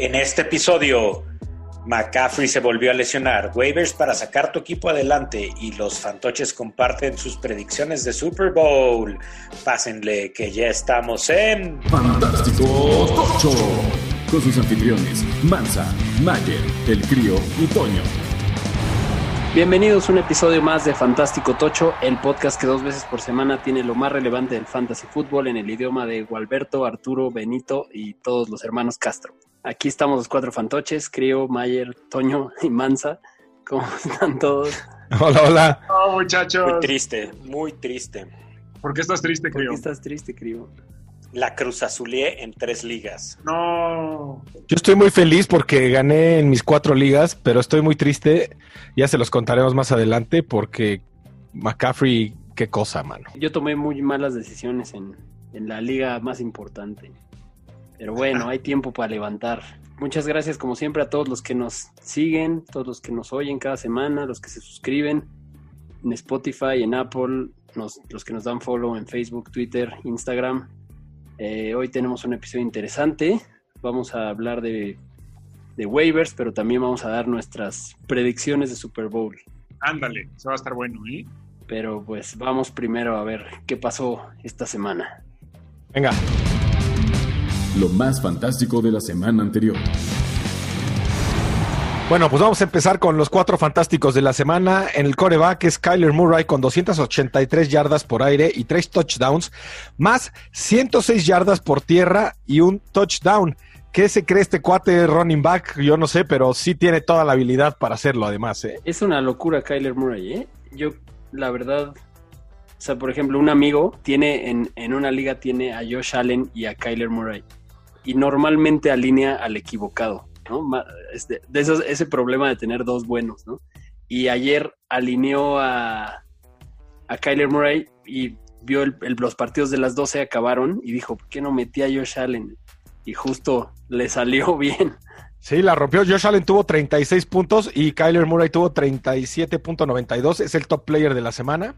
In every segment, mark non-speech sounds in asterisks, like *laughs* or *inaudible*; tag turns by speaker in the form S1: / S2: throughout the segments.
S1: En este episodio, McCaffrey se volvió a lesionar, waivers para sacar tu equipo adelante y los fantoches comparten sus predicciones de Super Bowl. Pásenle que ya estamos en
S2: Fantástico Tocho. Con sus anfitriones, Mansa, Mayer, El Crío y Toño.
S3: Bienvenidos a un episodio más de Fantástico Tocho, el podcast que dos veces por semana tiene lo más relevante del fantasy fútbol en el idioma de Gualberto, Arturo, Benito y todos los hermanos Castro. Aquí estamos los cuatro fantoches, Crío, Mayer, Toño y Mansa. ¿Cómo *laughs* están todos?
S4: Hola, hola.
S5: No, muchachos.
S1: Muy triste, muy triste.
S5: ¿Por qué estás triste,
S3: ¿Por qué estás triste, Crío?
S1: La Cruz Azulé en tres ligas.
S5: No.
S4: Yo estoy muy feliz porque gané en mis cuatro ligas, pero estoy muy triste. Ya se los contaremos más adelante porque McCaffrey, qué cosa, mano.
S3: Yo tomé muy malas decisiones en, en la liga más importante. Pero bueno, hay tiempo para levantar. Muchas gracias como siempre a todos los que nos siguen, todos los que nos oyen cada semana, los que se suscriben en Spotify, en Apple, nos- los que nos dan follow en Facebook, Twitter, Instagram. Eh, hoy tenemos un episodio interesante. Vamos a hablar de, de waivers, pero también vamos a dar nuestras predicciones de Super Bowl.
S5: Ándale, eso va a estar bueno, ¿eh?
S3: Pero pues vamos primero a ver qué pasó esta semana.
S4: Venga,
S2: Lo más fantástico de la semana anterior.
S4: bueno, pues vamos a empezar con los cuatro fantásticos de la semana. En el coreback es Kyler Murray con 283 yardas por aire y tres touchdowns, más 106 yardas por tierra y un touchdown. ¿Qué se cree este cuate running back? Yo no sé, pero sí tiene toda la habilidad para hacerlo además. ¿eh?
S3: Es una locura Kyler Murray, ¿eh? Yo, la verdad, o sea, por ejemplo, un amigo tiene en, en una liga tiene a Josh Allen y a Kyler Murray. Y normalmente alinea al equivocado, ¿no? Ma- es de, esos- ese problema de tener dos buenos, ¿no? Y ayer alineó a, a Kyler Murray y vio el- los partidos de las 12 acabaron y dijo, ¿por qué no metí a Josh Allen? Y justo le salió *laughs* bien.
S4: Sí, la rompió. Josh Allen tuvo 36 puntos y Kyler Murray tuvo 37.92. Es el top player de la semana.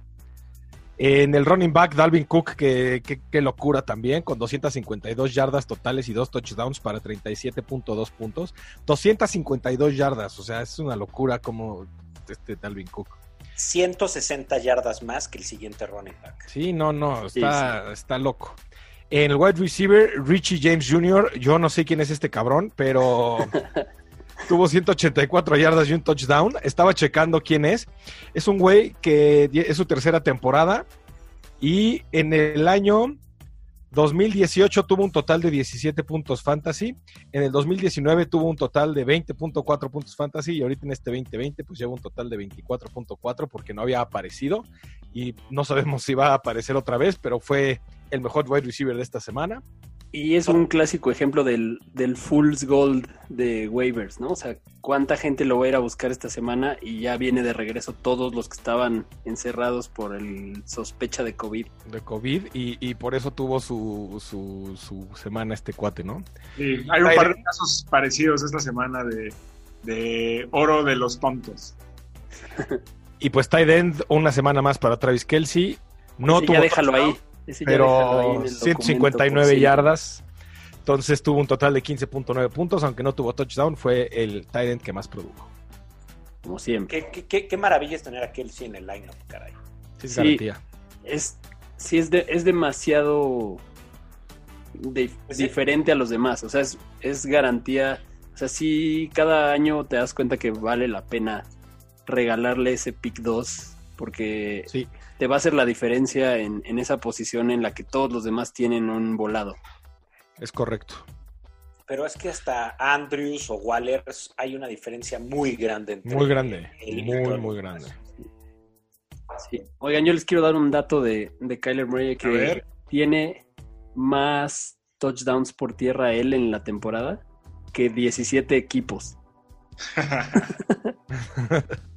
S4: En el running back, Dalvin Cook, que, que- que locura también, con 252 yardas totales y dos touchdowns para 37.2 puntos. 252 yardas, o sea, es una locura como este Dalvin Cook.
S1: 160 yardas más que el siguiente running back.
S4: Sí, no, no,
S3: Sí,
S4: está, está loco. En el wide receiver, Richie James Jr., yo no sé quién es este cabrón, pero *laughs* tuvo 184 yardas y un touchdown. Estaba checando quién es. Es un güey que es su tercera temporada y en el año 2018 tuvo un total de 17 puntos fantasy. En el 2019 tuvo un total de 20.4 puntos fantasy y ahorita en este 2020 pues lleva un total de 24.4 porque no había aparecido y no sabemos si va a aparecer otra vez, pero fue el mejor wide receiver de esta semana.
S3: Y es un clásico ejemplo del, del Fool's Gold de waivers, ¿no? O sea, cuánta gente lo va a ir a buscar esta semana y ya viene de regreso todos los que estaban encerrados por el sospecha de COVID.
S4: de COVID y, y por eso tuvo su, su, su semana este cuate, ¿no?
S5: Sí, hay un par de casos parecidos esta semana de, de oro de los tontos. *laughs*
S4: Y pues tight end una semana más para Travis Kelsey. No tuvo
S3: ya déjalo
S4: touchdown,
S3: ahí. Ese ya déjalo ahí en
S4: pero
S3: el documento,
S4: 159
S3: por si-
S4: yardas. Entonces tuvo un total de 15.9 puntos, aunque no tuvo touchdown, fue el tight end que más produjo.
S3: Como siempre.
S1: Qué, qué- qué- qué maravilla es tener a Kelsey en el lineup, caray.
S4: Sí, es
S3: Sí.
S4: garantía.
S3: Es, sí, es, de- es demasiado de-
S1: Pues sí.
S3: diferente a los demás. O sea, es, es garantía. O sea, sí, cada año te das cuenta que vale la pena regalarle ese pick 2 porque
S4: Sí,
S3: te va a hacer la diferencia en, en esa posición en la que todos los demás tienen un volado.
S4: es correcto.
S1: Pero es que hasta Andrews o Waller hay una diferencia muy grande. Entre
S4: Muy grande. Muy, muy grande.
S3: Sí. Oigan, yo les quiero dar un dato de, de Kyler Murray que tiene más touchdowns por tierra él en la temporada que 17 equipos. *laughs*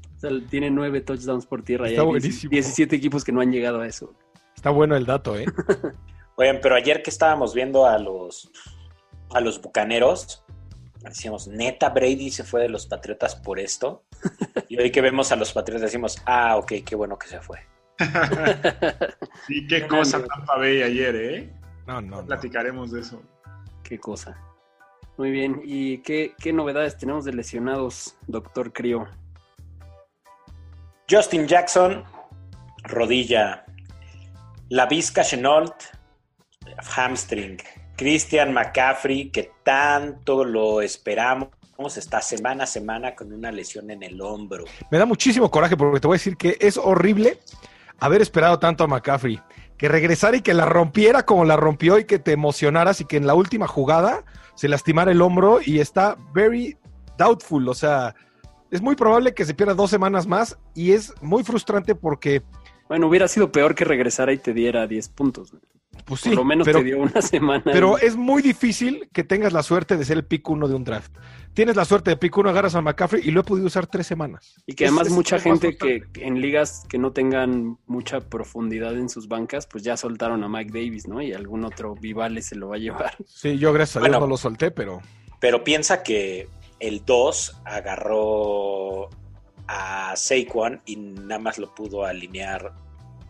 S3: Tiene 9 touchdowns por tierra y
S4: Está
S3: hay
S4: buenísimo.
S3: 17 equipos que no han llegado a eso.
S4: Está bueno el dato, ¿eh? *laughs*
S1: Oigan, pero ayer que estábamos viendo a los a los bucaneros, decíamos, neta, Brady se fue de los Patriotas por esto. *laughs* Y hoy que vemos a los Patriotas decimos, ah, ok, qué bueno que se fue. *laughs*
S5: Y qué cosa Tampa Bay ayer, ¿eh?
S4: No, no, no.
S5: Platicaremos de eso.
S3: Qué cosa. Muy bien. ¿Y qué, qué novedades tenemos de lesionados, doctor Crio?
S1: Justin Jackson, rodilla. La Vizca Chenault, hamstring. Christian McCaffrey, que tanto lo esperamos, está semana a semana con una lesión en el hombro.
S4: Me da muchísimo coraje porque te voy a decir que es horrible haber esperado tanto a McCaffrey. Que regresara y que la rompiera como la rompió y que te emocionaras y que en la última jugada se lastimara el hombro y está very doubtful. O sea, es muy probable que se pierda dos semanas más y es muy frustrante porque
S3: Bueno, hubiera sido peor que regresara y te diera 10 puntos.
S4: Pues sí,
S3: Por lo menos
S4: pero,
S3: te dio una semana.
S4: pero
S3: ahí.
S4: es muy difícil que tengas la suerte de ser el pick uno de un draft. Tienes la suerte de pick uno, agarras a McCaffrey y lo he podido usar tres semanas.
S3: Y que
S4: Es-
S3: además
S4: es-
S3: mucha
S4: es
S3: gente que en ligas que no tengan mucha profundidad en sus bancas, pues ya soltaron a Mike Davis, ¿no? Y algún otro Vivale se lo va a llevar.
S4: Sí, yo gracias a Dios
S1: Bueno.
S4: no lo solté, pero
S1: Pero piensa que el 2 agarró a Saquon y nada más lo pudo alinear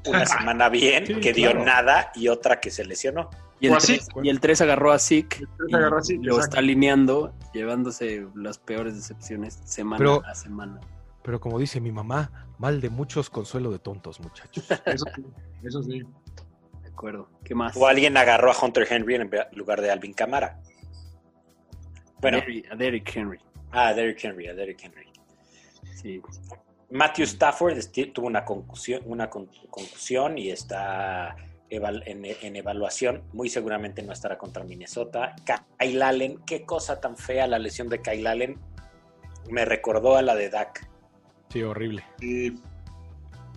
S1: una semana bien,
S4: Sí,
S1: que dio
S4: claro.
S1: nada, y otra que se lesionó.
S3: Y el,
S5: O así.
S3: 3, y el 3 agarró a Zeke
S5: agarró a Zeke,
S3: lo
S5: exacto.
S3: está alineando, llevándose las peores decepciones semana
S4: Pero-
S3: a semana.
S4: pero como dice mi mamá, mal de muchos, consuelo de tontos, muchachos. *laughs*
S5: Eso sí, eso sí.
S3: De acuerdo. ¿Qué más?
S1: O alguien agarró a Hunter Henry en lugar de Alvin Camara. Bueno,
S3: a, Derrick, Henry.
S1: a Derrick Henry, a Derrick Henry.
S3: Sí.
S1: Matthew Stafford tuvo una concusión, una con- concusión y está eval- en, en evaluación. Muy seguramente no estará contra Minnesota. Kyle Allen, qué cosa tan fea la lesión de Kyle Allen. Me recordó a la de Dak.
S4: Sí, horrible.
S5: Y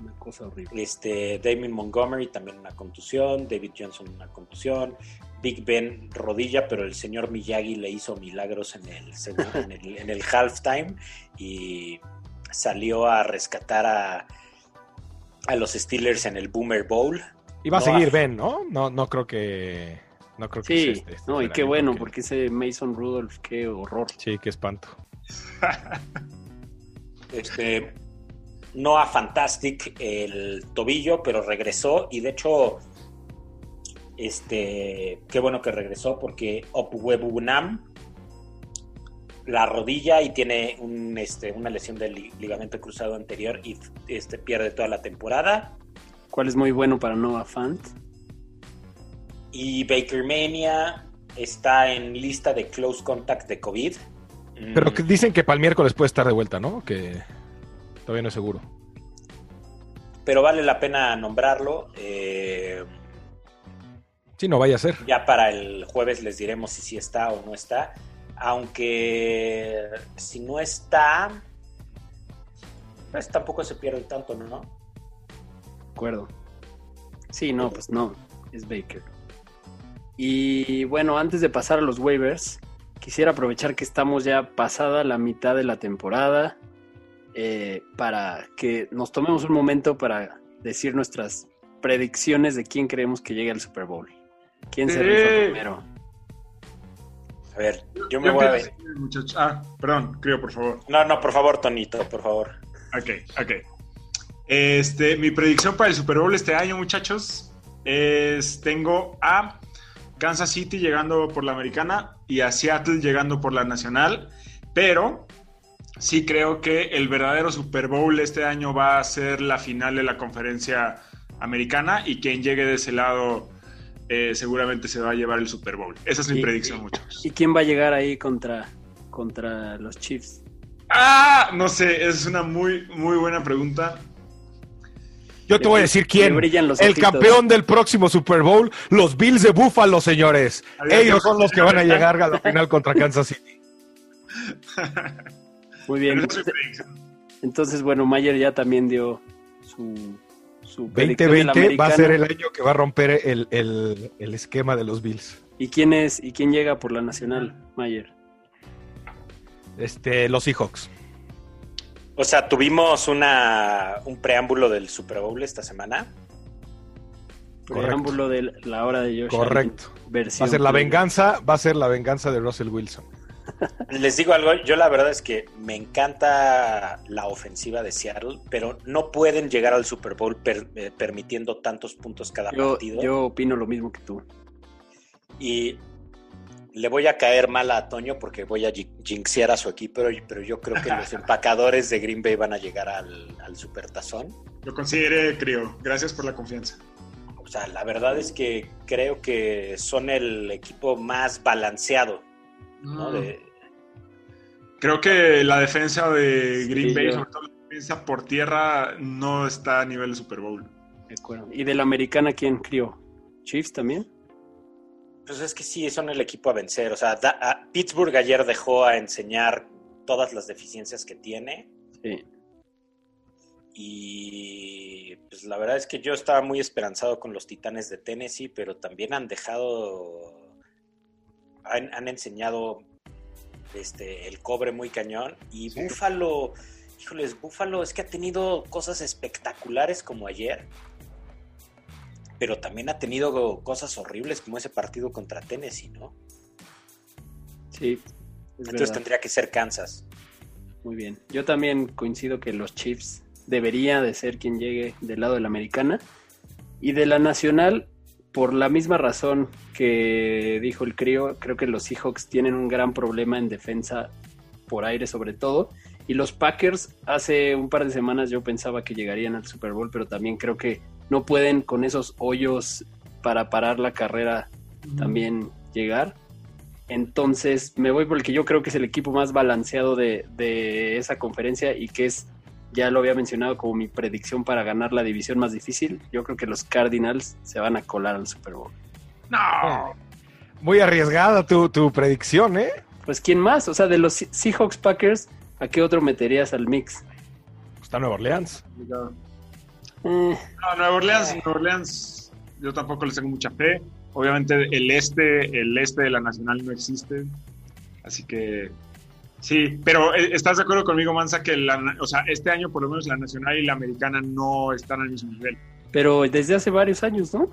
S3: Una cosa horrible.
S1: Este, Damien Montgomery también una contusión, David Johnson una contusión, Big Ben rodilla, pero el señor Miyagi le hizo milagros en el, en el, en el halftime y salió a rescatar a, a los Steelers en el Boomer Bowl.
S4: Y va a seguir
S1: ah.
S4: Ben, ¿no? No, no creo que. No creo que
S3: Sí,
S4: sea este- este
S3: no, y qué bueno,
S4: porque-
S3: porque ese Mason Rudolph, qué horror.
S4: Sí, qué espanto. *laughs*
S1: Este, Noah Fantastic el tobillo, pero regresó y de hecho, este, qué bueno que regresó porque Opwebunam la rodilla y tiene un, este, una lesión del li- ligamento cruzado anterior y este, pierde toda la temporada.
S3: ¿Cuál es muy bueno para Noah Fant?
S1: Y Baker Mania está en lista de close contact de COVID.
S4: Pero
S1: Mm,
S4: que dicen que para el miércoles puede estar de vuelta, ¿no? Que todavía no es seguro.
S1: pero vale la pena nombrarlo. eh,
S4: Sí, no vaya a ser.
S1: Ya para el jueves les diremos si sí está o no está. Aunque si no está, pues tampoco se pierde tanto, ¿no?
S3: De acuerdo. Sí, no, pues no, es Baker. Y bueno, antes de pasar a los waivers, quisiera aprovechar que estamos ya pasada la mitad de la temporada eh, para que nos tomemos un momento para decir nuestras predicciones de quién creemos que llegue al Super Bowl. ¿Quién se rifa primero?
S1: A ver, yo me
S5: Yo
S1: voy a ver.
S5: Ah, perdón, creo, por favor.
S1: No, no, por favor, Tonito, por favor.
S5: Ok, ok. Este, mi predicción para el Super Bowl este año, muchachos, es tengo a Kansas City llegando por la americana y a Seattle llegando por la nacional, pero sí creo que el verdadero Super Bowl este año va a ser la final de la conferencia americana y quien llegue de ese lado eh, seguramente se va a llevar el Super Bowl. Esa es mi predicción, muchachos.
S3: ¿Y quién va a llegar ahí contra, contra los Chiefs?
S5: Ah, no sé, es una muy, muy buena pregunta.
S4: Yo te voy a decir quién.
S3: brillan los
S4: El
S3: ojitos.
S4: campeón del próximo Super Bowl, los Bills de Buffalo, señores.
S5: Adiós.
S4: Ellos son los que van a llegar a la final contra Kansas City.
S3: Muy bien. Entonces, bueno, Mayer ya también dio su, su predicción de la
S4: 2020 va a ser el año que va a romper el, el- el esquema de los Bills.
S3: ¿Y quién es y quién llega por la nacional, Mayer?
S4: Este, los Seahawks.
S1: O sea, tuvimos una, un preámbulo del Super Bowl esta semana.
S4: Correcto.
S3: Preámbulo de la hora de Josh
S4: Correcto.
S3: Allen,
S4: Va a ser la venganza, va a ser la venganza de Russell Wilson.
S1: Les digo algo, yo la verdad es que me encanta la ofensiva de Seattle, pero no pueden llegar al Super Bowl per- eh, permitiendo tantos puntos cada
S3: Yo,
S1: partido.
S3: yo opino lo mismo que tú.
S1: Y le voy a caer mal a Toño porque voy a jinxear a su equipo, pero, yo creo que los *laughs* empacadores de Green Bay van a llegar al, al Supertazón.
S5: Lo consideré, creo. Gracias por la confianza.
S1: O sea, la verdad es que creo que son el equipo más balanceado. ¿No?
S5: Creo que la defensa de Green Bay, sobre todo la defensa por tierra, no está a nivel de Super Bowl.
S3: De acuerdo. ¿Y de la americana quién crió? ¿Chiefs también?
S1: Pues es que sí, son el equipo a vencer. O sea, Pittsburgh ayer dejó a enseñar todas las deficiencias que tiene. Sí. Y pues la verdad es que yo estaba muy esperanzado con los Titanes de Tennessee, pero también han dejado, han, enseñado este, el cobre muy cañón. Y Búfalo, híjoles, Búfalo es que ha tenido cosas espectaculares como ayer pero también ha tenido cosas horribles como ese partido contra Tennessee, ¿no?
S3: Sí.
S1: Entonces tendría que ser Kansas.
S3: Muy bien. Yo también coincido que los Chiefs debería de ser quien llegue del lado de la americana y de la nacional por la misma razón que dijo el crío, creo que los Seahawks tienen un gran problema en defensa por aire sobre todo y los Packers hace un par de semanas yo pensaba que llegarían al Super Bowl, pero también creo que no pueden con esos hoyos para parar la carrera también llegar. Entonces me voy por el que yo creo que es el equipo más balanceado de, esa conferencia y que es, ya lo había mencionado como mi predicción para ganar la división más difícil. Yo creo que los Cardinals se van a colar al Super Bowl.
S4: No. Muy arriesgada tu, tu predicción, ¿eh?
S3: Pues ¿quién más? O sea, de los Seahawks Packers, ¿a qué otro meterías al mix?
S4: Está Nueva Orleans.
S5: No, Nueva Orleans, Nueva Orleans, yo tampoco les tengo mucha fe. Obviamente el este, el este de la Nacional no existe. Así que sí, pero eh, ¿estás de acuerdo conmigo, Mansa, que o sea, este año por lo menos la Nacional y la Americana no están al mismo nivel?
S3: Pero desde hace varios años, ¿no?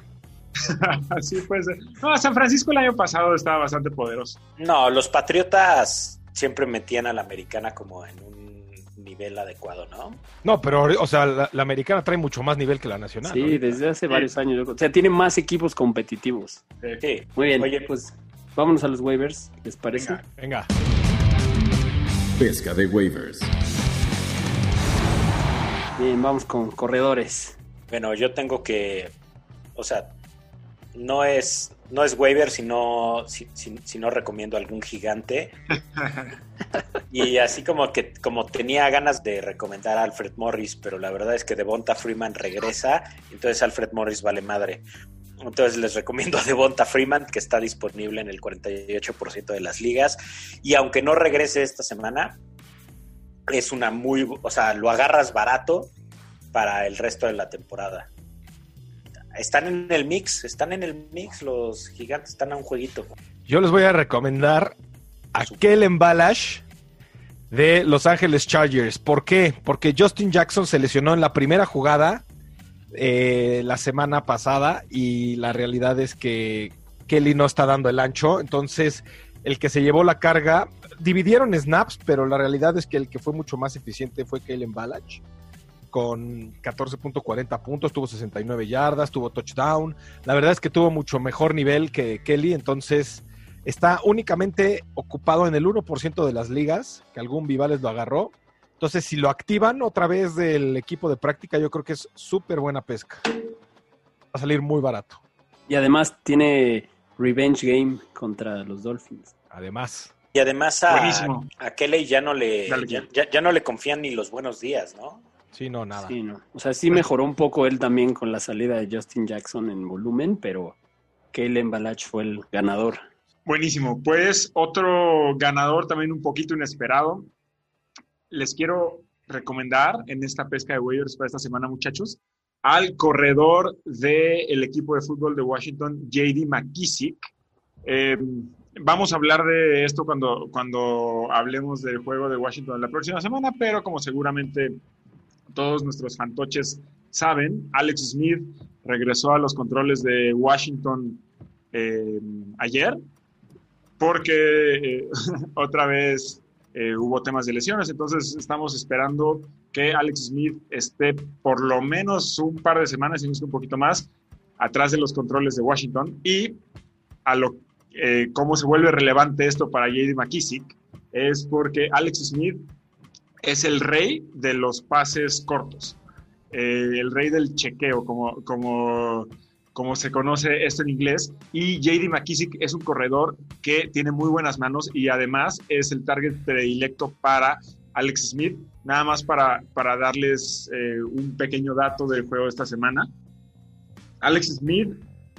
S3: *laughs*
S5: sí, pues. No, San Francisco el año pasado estaba bastante poderoso.
S1: No, los Patriotas siempre metían a la Americana como en un nivel adecuado, ¿no?
S4: No, pero, o sea, la, americana trae mucho más nivel que la nacional.
S3: Sí, desde hace varios años. O sea, tiene más equipos competitivos.
S1: Sí.
S3: Muy bien. Oye, pues vámonos a los waivers, ¿les parece?
S4: Venga.
S2: Pesca de waivers.
S3: Bien, vamos con corredores.
S1: Bueno, yo tengo que, o sea, no es no es waiver si no, si, no recomiendo algún gigante. *laughs* y así como que como tenía ganas de recomendar a Alfred Morris, pero la verdad es que Devonta Freeman regresa, entonces Alfred Morris vale madre. Entonces les recomiendo a Devonta Freeman, que está disponible en el 48% de las ligas. Y aunque no regrese esta semana, es una muy, o sea, lo agarras barato para el resto de la temporada están en el mix, están en el mix, los gigantes están a un jueguito.
S4: Yo les voy a recomendar a Kellen Balash de Los Ángeles Chargers. ¿Por qué? Porque Justin Jackson se lesionó en la primera jugada eh, la semana pasada y la realidad es que Kelly no está dando el ancho. Entonces, el que se llevó la carga, dividieron snaps, pero la realidad es que el que fue mucho más eficiente fue Kellen Balash con 14.40 puntos, tuvo 69 yardas, tuvo touchdown. La verdad es que tuvo mucho mejor nivel que Kelly, entonces está únicamente ocupado en el 1% de las ligas, que algún Vivales lo agarró. Entonces, si lo activan otra vez del equipo de práctica, yo creo que es súper buena pesca. Va a salir muy barato.
S3: Y además tiene revenge game contra los Dolphins.
S4: Además.
S1: Y además a, a Kelly ya no le ya, no le confían ni los buenos días, ¿no?
S4: Sí, no, nada.
S3: Sí, no. O sea, sí mejoró un poco él también con la salida de Justin Jackson en volumen, pero Kalen Balach fue el ganador.
S5: Buenísimo. Pues otro ganador también un poquito inesperado. Les quiero recomendar en esta pesca de waivers para esta semana, muchachos, al corredor del equipo de fútbol de Washington, JD McKissick. Eh, vamos a hablar de esto cuando, cuando hablemos del juego de Washington la próxima semana, pero como seguramente todos nuestros fantoches saben, Alex Smith regresó a los controles de Washington eh, ayer porque eh, *laughs* otra vez eh, hubo temas de lesiones, entonces estamos esperando que Alex Smith esté por lo menos un par de semanas, y no un poquito más, atrás de los controles de Washington y a lo eh, cómo se vuelve relevante esto para JD McKissick es porque Alex Smith es el rey de los pases cortos, eh, el rey del chequeo, como, como, como se conoce esto en inglés. Y JD McKissick es un corredor que tiene muy buenas manos y además es el target predilecto para Alex Smith. Nada más para, para darles eh, un pequeño dato del juego esta semana. Alex Smith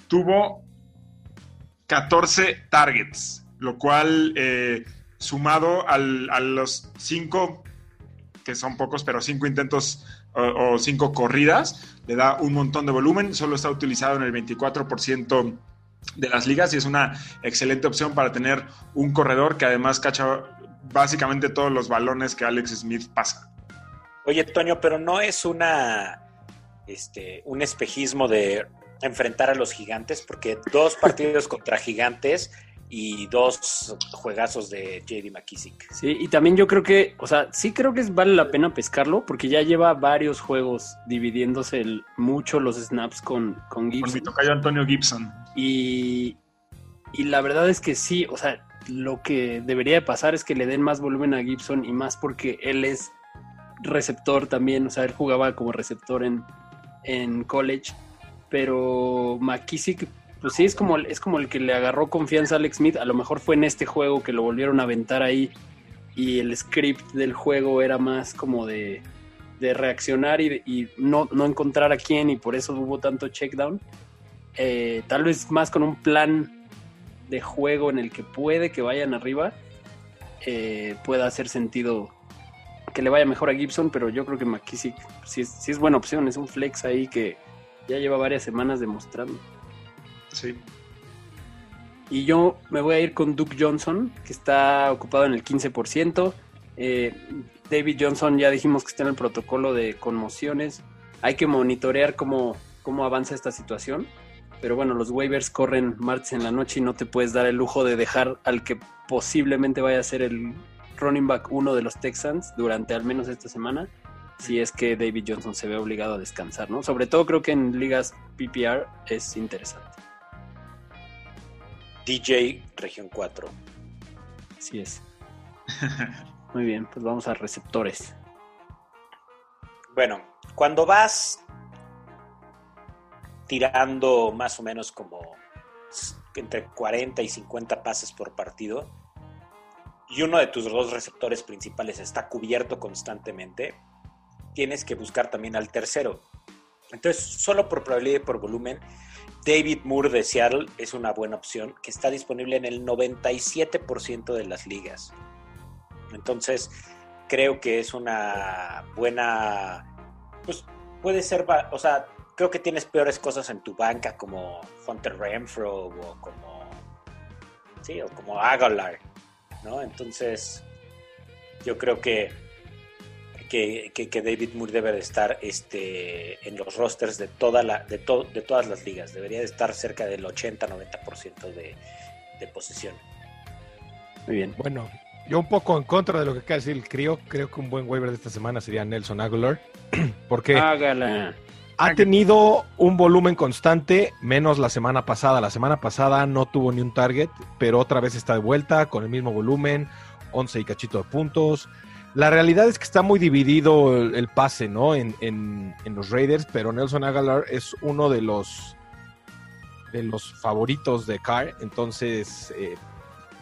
S5: tuvo 14 targets, lo cual eh, sumado a los 5, que son pocos, pero 5 intentos o 5 corridas, le da un montón de volumen. Solo está utilizado en el 24% de las ligas y es una excelente opción para tener un corredor que además cacha básicamente todos los balones que Alex Smith pasa.
S1: Oye, Toño, pero no es una este, un espejismo de enfrentar a los gigantes, porque dos partidos contra gigantes y dos juegazos de JD McKissick.
S3: Sí, y también yo creo que, o sea, sí creo que vale la pena pescarlo, porque ya lleva varios juegos dividiéndose mucho los snaps con, con Gibson. Con
S5: mi tocayo Antonio Gibson.
S3: Y, y la verdad es que sí, o sea, lo que debería de pasar es que le den más volumen a Gibson y más porque él es receptor también, o sea, él jugaba como receptor en, en college, pero McKissick, pues sí, es como, es como el que le agarró confianza a Alex Smith, a lo mejor fue en este juego que lo volvieron a aventar ahí y el script del juego era más como de, de reaccionar y, no, no, encontrar a quién y por eso hubo tanto checkdown. Eh, tal vez más con un plan de juego en el que puede que vayan arriba, eh, pueda hacer sentido que le vaya mejor a Gibson, pero yo creo que McKissick sí sí es buena opción, es un flex ahí que ya lleva varias semanas demostrando.
S5: Sí.
S3: Y yo me voy a ir con Duke Johnson, que está ocupado en el 15%. Eh, David Johnson ya dijimos que está en el protocolo de conmociones. Hay que monitorear cómo, cómo avanza esta situación. Pero bueno, los waivers corren martes en la noche y no te puedes dar el lujo de dejar al que posiblemente vaya a ser el running back uno de los Texans durante al menos esta semana, si es que David Johnson se ve obligado a descansar, ¿no? Sobre todo creo que en ligas PPR es interesante.
S1: DJ Región 4.
S3: Así es. *laughs* Muy bien, pues vamos a receptores.
S1: Bueno, cuando vas tirando más o menos como entre 40 y 50 pases por partido y uno de tus dos receptores principales está cubierto constantemente, tienes que buscar también al tercero. Entonces, solo por probabilidad y por volumen, David Moore de Seattle es una buena opción que está disponible en el 97% de las ligas. Entonces, creo que es una buena, pues puede ser, o sea, creo que tienes peores cosas en tu banca como Hunter Renfro o como, sí, o como Aguilar, ¿no? Entonces, yo creo que, que, que, David Moore debe de estar este, en los rosters de, toda la, de, de todas las ligas. Debería de estar cerca del 80-90% de, de posición.
S3: Muy bien.
S4: Bueno, yo un poco en contra de lo que acaba de decir el crío, creo que un buen waiver de esta semana sería Nelson Aguilar. *clears throat* Porque
S3: Hágala
S4: ha tenido un volumen constante, menos la semana pasada. La semana pasada no tuvo ni un target, pero otra vez está de vuelta con el mismo volumen, 11 y cachito de puntos. La realidad es que está muy dividido el, pase, ¿no? En, en, los Raiders, pero Nelson Aguilar es uno de los de los favoritos de Carr. Entonces, eh,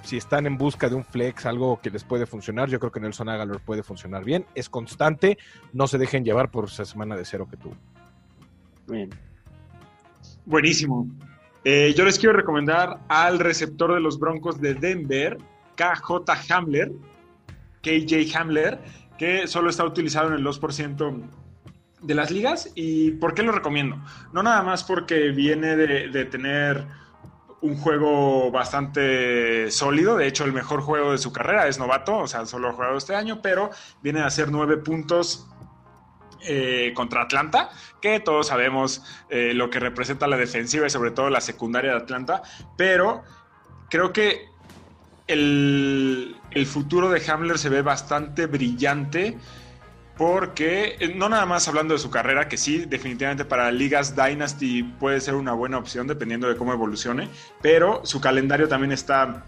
S4: si están en busca de un flex, algo que les puede funcionar, yo creo que Nelson Aguilar puede funcionar bien. Es constante, no se dejen llevar por esa semana de cero que tuvo.
S3: Bien.
S5: Buenísimo. Eh, yo les quiero recomendar al receptor de los Broncos de Denver, KJ Hamler, KJ Hamler, que solo está utilizado en el 2% de las ligas. ¿Y por qué lo recomiendo? No nada más porque viene de, tener un juego bastante sólido, de hecho el mejor juego de su carrera es novato, o sea, solo ha jugado este año, pero viene a hacer nueve puntos eh, contra Atlanta, que todos sabemos eh, lo que representa la defensiva y sobre todo la secundaria de Atlanta, pero creo que el, futuro de Hamler se ve bastante brillante porque eh, no nada más hablando de su carrera, que sí, definitivamente para ligas Dynasty puede ser una buena opción dependiendo de cómo evolucione, pero su calendario también está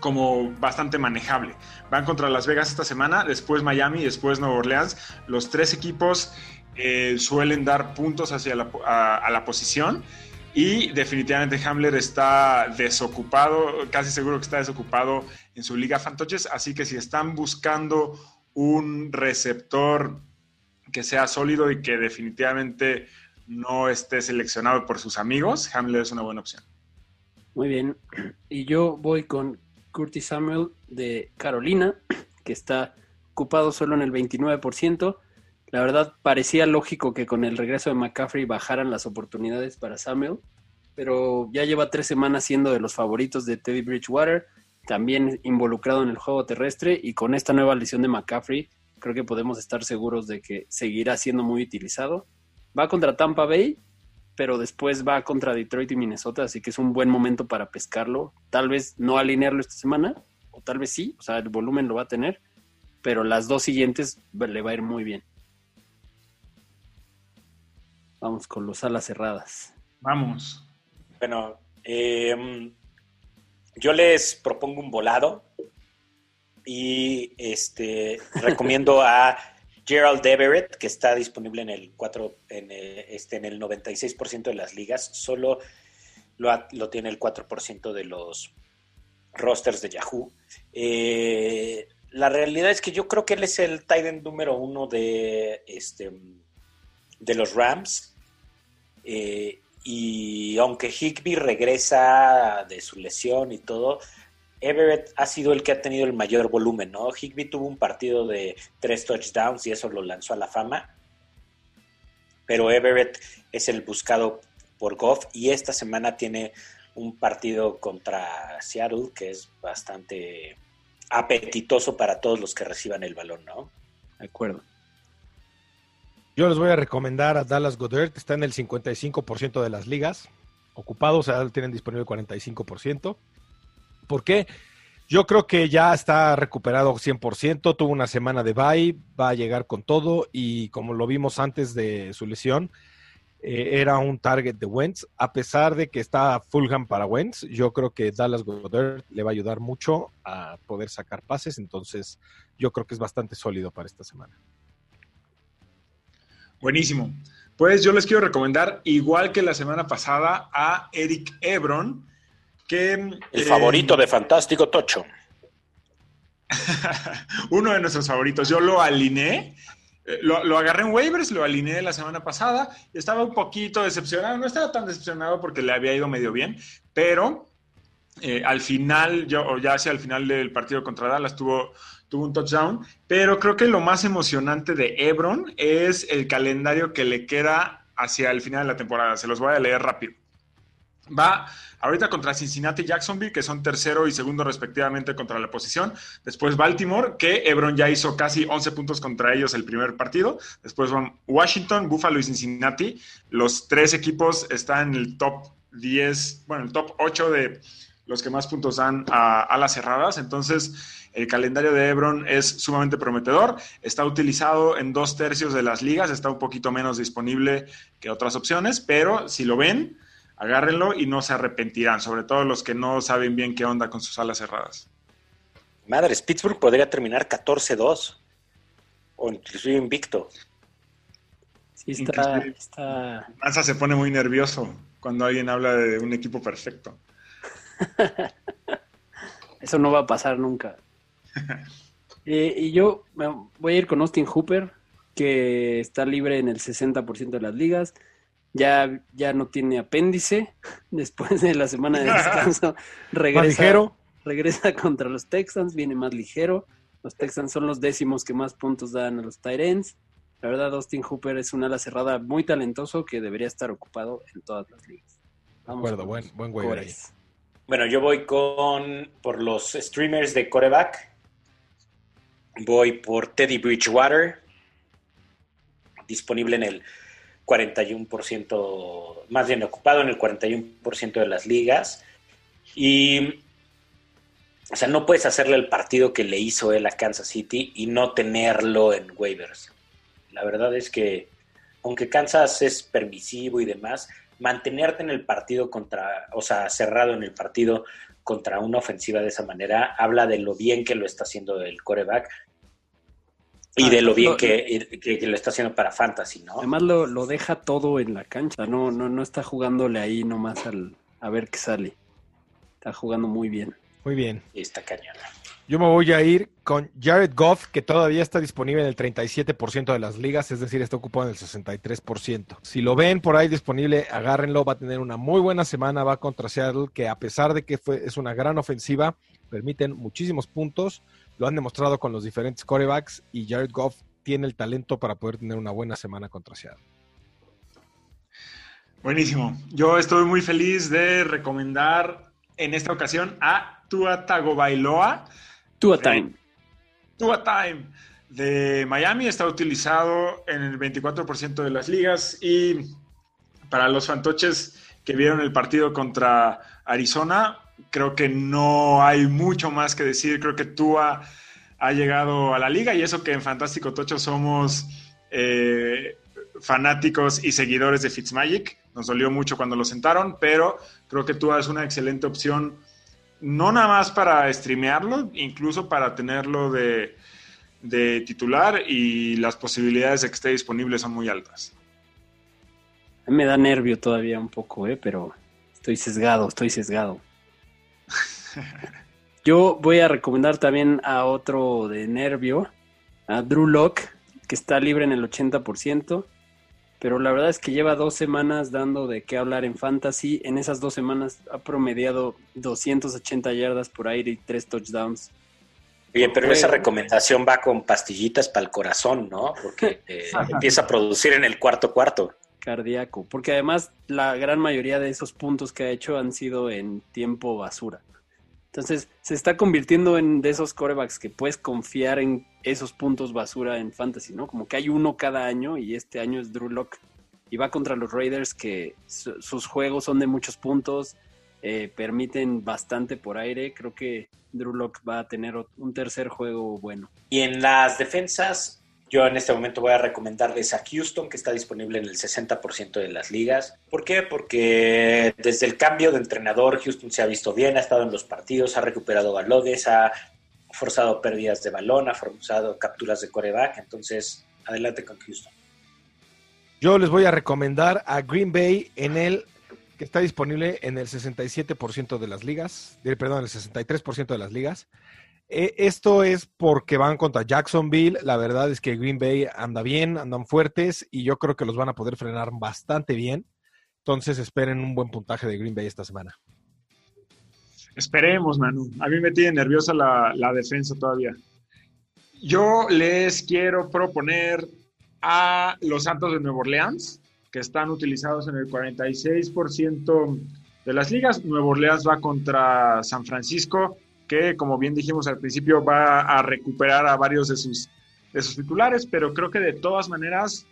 S5: como bastante manejable. Van contra Las Vegas esta semana, después Miami, después Nueva Orleans. Los tres equipos eh, suelen dar puntos hacia a, la posición y definitivamente Hamler está desocupado, casi seguro que está desocupado en su liga Fantoches, así que si están buscando un receptor que sea sólido y que definitivamente no esté seleccionado por sus amigos, Hamler es una buena opción.
S3: Muy bien. Y yo voy con Curtis Samuel de Carolina, que está ocupado solo en el 29%. La verdad, parecía lógico que con el regreso de McCaffrey bajaran las oportunidades para Samuel, pero ya lleva tres semanas siendo de los favoritos de Teddy Bridgewater, también involucrado en el juego terrestre, y con esta nueva lesión de McCaffrey, creo que podemos estar seguros de que seguirá siendo muy utilizado. Va contra Tampa Bay, pero después va contra Detroit y Minnesota, así que es un buen momento para pescarlo. Tal vez no alinearlo esta semana, o tal vez sí, o sea, el volumen lo va a tener, pero las dos siguientes le va a ir muy bien. Vamos con los alas cerradas.
S5: Vamos.
S1: Bueno, em, yo les propongo un volado y este *laughs* recomiendo a Gerald Everett, que está disponible en el 4, en, eh, este, en el 96% de las ligas, solo lo, tiene el 4% de los rosters de Yahoo. Eh, la realidad es que yo creo que él es el tight número uno de, este, de los Rams. Eh, y aunque Higby regresa de su lesión y todo, Everett ha sido el que ha tenido el mayor volumen, ¿no? Higby tuvo un partido de tres touchdowns y eso lo lanzó a la fama. Pero Everett es el buscado por Goff y esta semana tiene un partido contra Seattle que es bastante apetitoso para todos los que reciban el balón, ¿no?
S3: De acuerdo.
S4: Yo les voy a recomendar a Dallas Goddard, está en el 55% de las ligas, ocupados, o sea, tienen disponible el 45%. ¿Por qué? Yo creo que ya está recuperado 100%, tuvo una semana de bye, va a llegar con todo y como lo vimos antes de su lesión, eh, era un target de Wentz. A pesar de que está Fulham para Wentz, yo creo que Dallas Goddard le va a ayudar mucho a poder sacar pases, entonces yo creo que es bastante sólido para esta semana.
S5: Buenísimo. Pues yo les quiero recomendar, igual que la semana pasada, a Eric Ebron
S1: el favorito de Fantástico Tocho. *laughs*
S5: Uno de nuestros favoritos. Yo lo alineé. Eh, lo, agarré en waivers, lo alineé la semana pasada. Estaba un poquito decepcionado. No estaba tan decepcionado porque le había ido medio bien, pero eh, al final, yo, ya hacia el final del partido contra Dallas, tuvo, tuvo un touchdown. Pero creo que lo más emocionante de Ebron es el calendario que le queda hacia el final de la temporada. Se los voy a leer rápido. Va ahorita contra Cincinnati y Jacksonville, que son tercero y segundo respectivamente contra la posición. Después Baltimore, que Ebron ya hizo casi 11 puntos contra ellos el primer partido. Después van Washington, Buffalo y Cincinnati. Los tres equipos están en el top 10, bueno, el top 8 de los que más puntos dan a, las cerradas. Entonces, el calendario de Ebron es sumamente prometedor. Está utilizado en dos tercios de las ligas, está un poquito menos disponible que otras opciones, pero si lo ven, agárrenlo y no se arrepentirán, sobre todo los que no saben bien qué onda con sus alas cerradas.
S1: Madres, Pittsburgh podría terminar 14-2 o inclusive invicto.
S3: Sí, está, está...
S5: Mansa se pone muy nervioso cuando alguien habla de un equipo perfecto. *laughs*
S3: Eso no va a pasar nunca. *laughs* Eh, y yo voy a ir con Austin Hooper, que está libre en el 60% de las ligas ya, ya no tiene apéndice. *laughs* Después de la semana de descanso, regresa, regresa contra los Texans, viene más ligero. Los Texans son los décimos que más puntos dan a los Tyrants. La verdad, Austin Hooper es un ala cerrada muy talentoso que debería estar ocupado en todas las ligas.
S4: Vamos de acuerdo, buen, buen güey
S1: Bueno, yo voy con por los streamers de coreback. Voy por Teddy Bridgewater, disponible en el 41%, más bien ocupado en el 41% de las ligas. Y, o sea, no puedes hacerle el partido que le hizo él a Kansas City y no tenerlo en waivers. La verdad es que, aunque Kansas es permisivo y demás, mantenerte en el partido contra, o sea, cerrado en el partido contra una ofensiva de esa manera, habla de lo bien que lo está haciendo el coreback y
S3: Ah,
S1: de lo bien que- que lo está haciendo para fantasy, ¿no?
S3: Además lo, lo deja todo en la cancha, no, no, no está jugándole ahí nomás al, a ver qué sale. Está jugando muy bien.
S4: Muy bien.
S1: Y está cañón.
S4: Yo me voy a ir con Jared Goff, que todavía está disponible en el 37% de las ligas, es decir, está ocupado en el 63%. Si lo ven por ahí disponible, agárrenlo, va a tener una muy buena semana, va contra Seattle, que a pesar de que fue, es una gran ofensiva, permiten muchísimos puntos, lo han demostrado con los diferentes corebacks y Jared Goff tiene el talento para poder tener una buena semana contra Seattle.
S5: Buenísimo. Yo estoy muy feliz de recomendar en esta ocasión a Tua Tagovailoa.
S3: Tú a time.
S5: Tua Time de Miami está utilizado en el 24% de las ligas y para los fantoches que vieron el partido contra Arizona, creo que no hay mucho más que decir. Creo que Tua ha llegado a la liga y eso que en Fantástico Tocho somos eh, fanáticos y seguidores de Fitzmagic. Nos dolió mucho cuando lo sentaron, pero creo que Tua es una excelente opción no nada más para streamearlo, incluso para tenerlo de, de titular y las posibilidades de que esté disponible son muy altas.
S3: Me da nervio todavía un poco, ¿eh? pero estoy sesgado, estoy sesgado. *laughs* Yo voy a recomendar también a otro de nervio, a Drew Lock, que está libre en el 80%, pero la verdad es que lleva dos semanas dando de qué hablar en fantasy. En esas dos semanas ha promediado 280 yardas por aire y tres touchdowns.
S1: Oye, pero esa recomendación va con pastillitas para el corazón, ¿no? Porque *laughs* eh, empieza a producir en el cuarto cuarto.
S3: cardíaco, porque además la gran mayoría de esos puntos que ha hecho han sido en tiempo basura. Entonces, se está convirtiendo en de esos corebacks que puedes confiar en esos puntos basura en fantasy, ¿no? Como que hay uno cada año y este año es Drew Lock. Y va contra los Raiders que su- sus juegos son de muchos puntos, eh, permiten bastante por aire. Creo que Drew Lock va a tener un tercer juego bueno.
S1: Y en las defensas, yo en este momento voy a recomendarles a Houston, que está disponible en el 60% de las ligas. ¿Por qué? Porque desde el cambio de entrenador, Houston se ha visto bien, ha estado en los partidos, ha recuperado balones, ha forzado pérdidas de balón, ha forzado capturas de coreback. Entonces, adelante con Houston.
S4: Yo les voy a recomendar a Green Bay en el que está disponible en el 67% de las ligas, perdón, el 63% de las ligas. Eh, esto es porque van contra Jacksonville. La verdad es que Green Bay anda bien, andan fuertes y yo creo que los van a poder frenar bastante bien. Entonces esperen un buen puntaje de Green Bay esta semana.
S5: Esperemos, Manu. A mí me tiene nerviosa la, la defensa todavía. Yo les quiero proponer a los Santos de Nueva Orleans, que están utilizados en el 46% de las ligas. Nueva Orleans va contra San Francisco, que como bien dijimos al principio va a recuperar a varios de sus, de sus titulares, pero creo que de todas maneras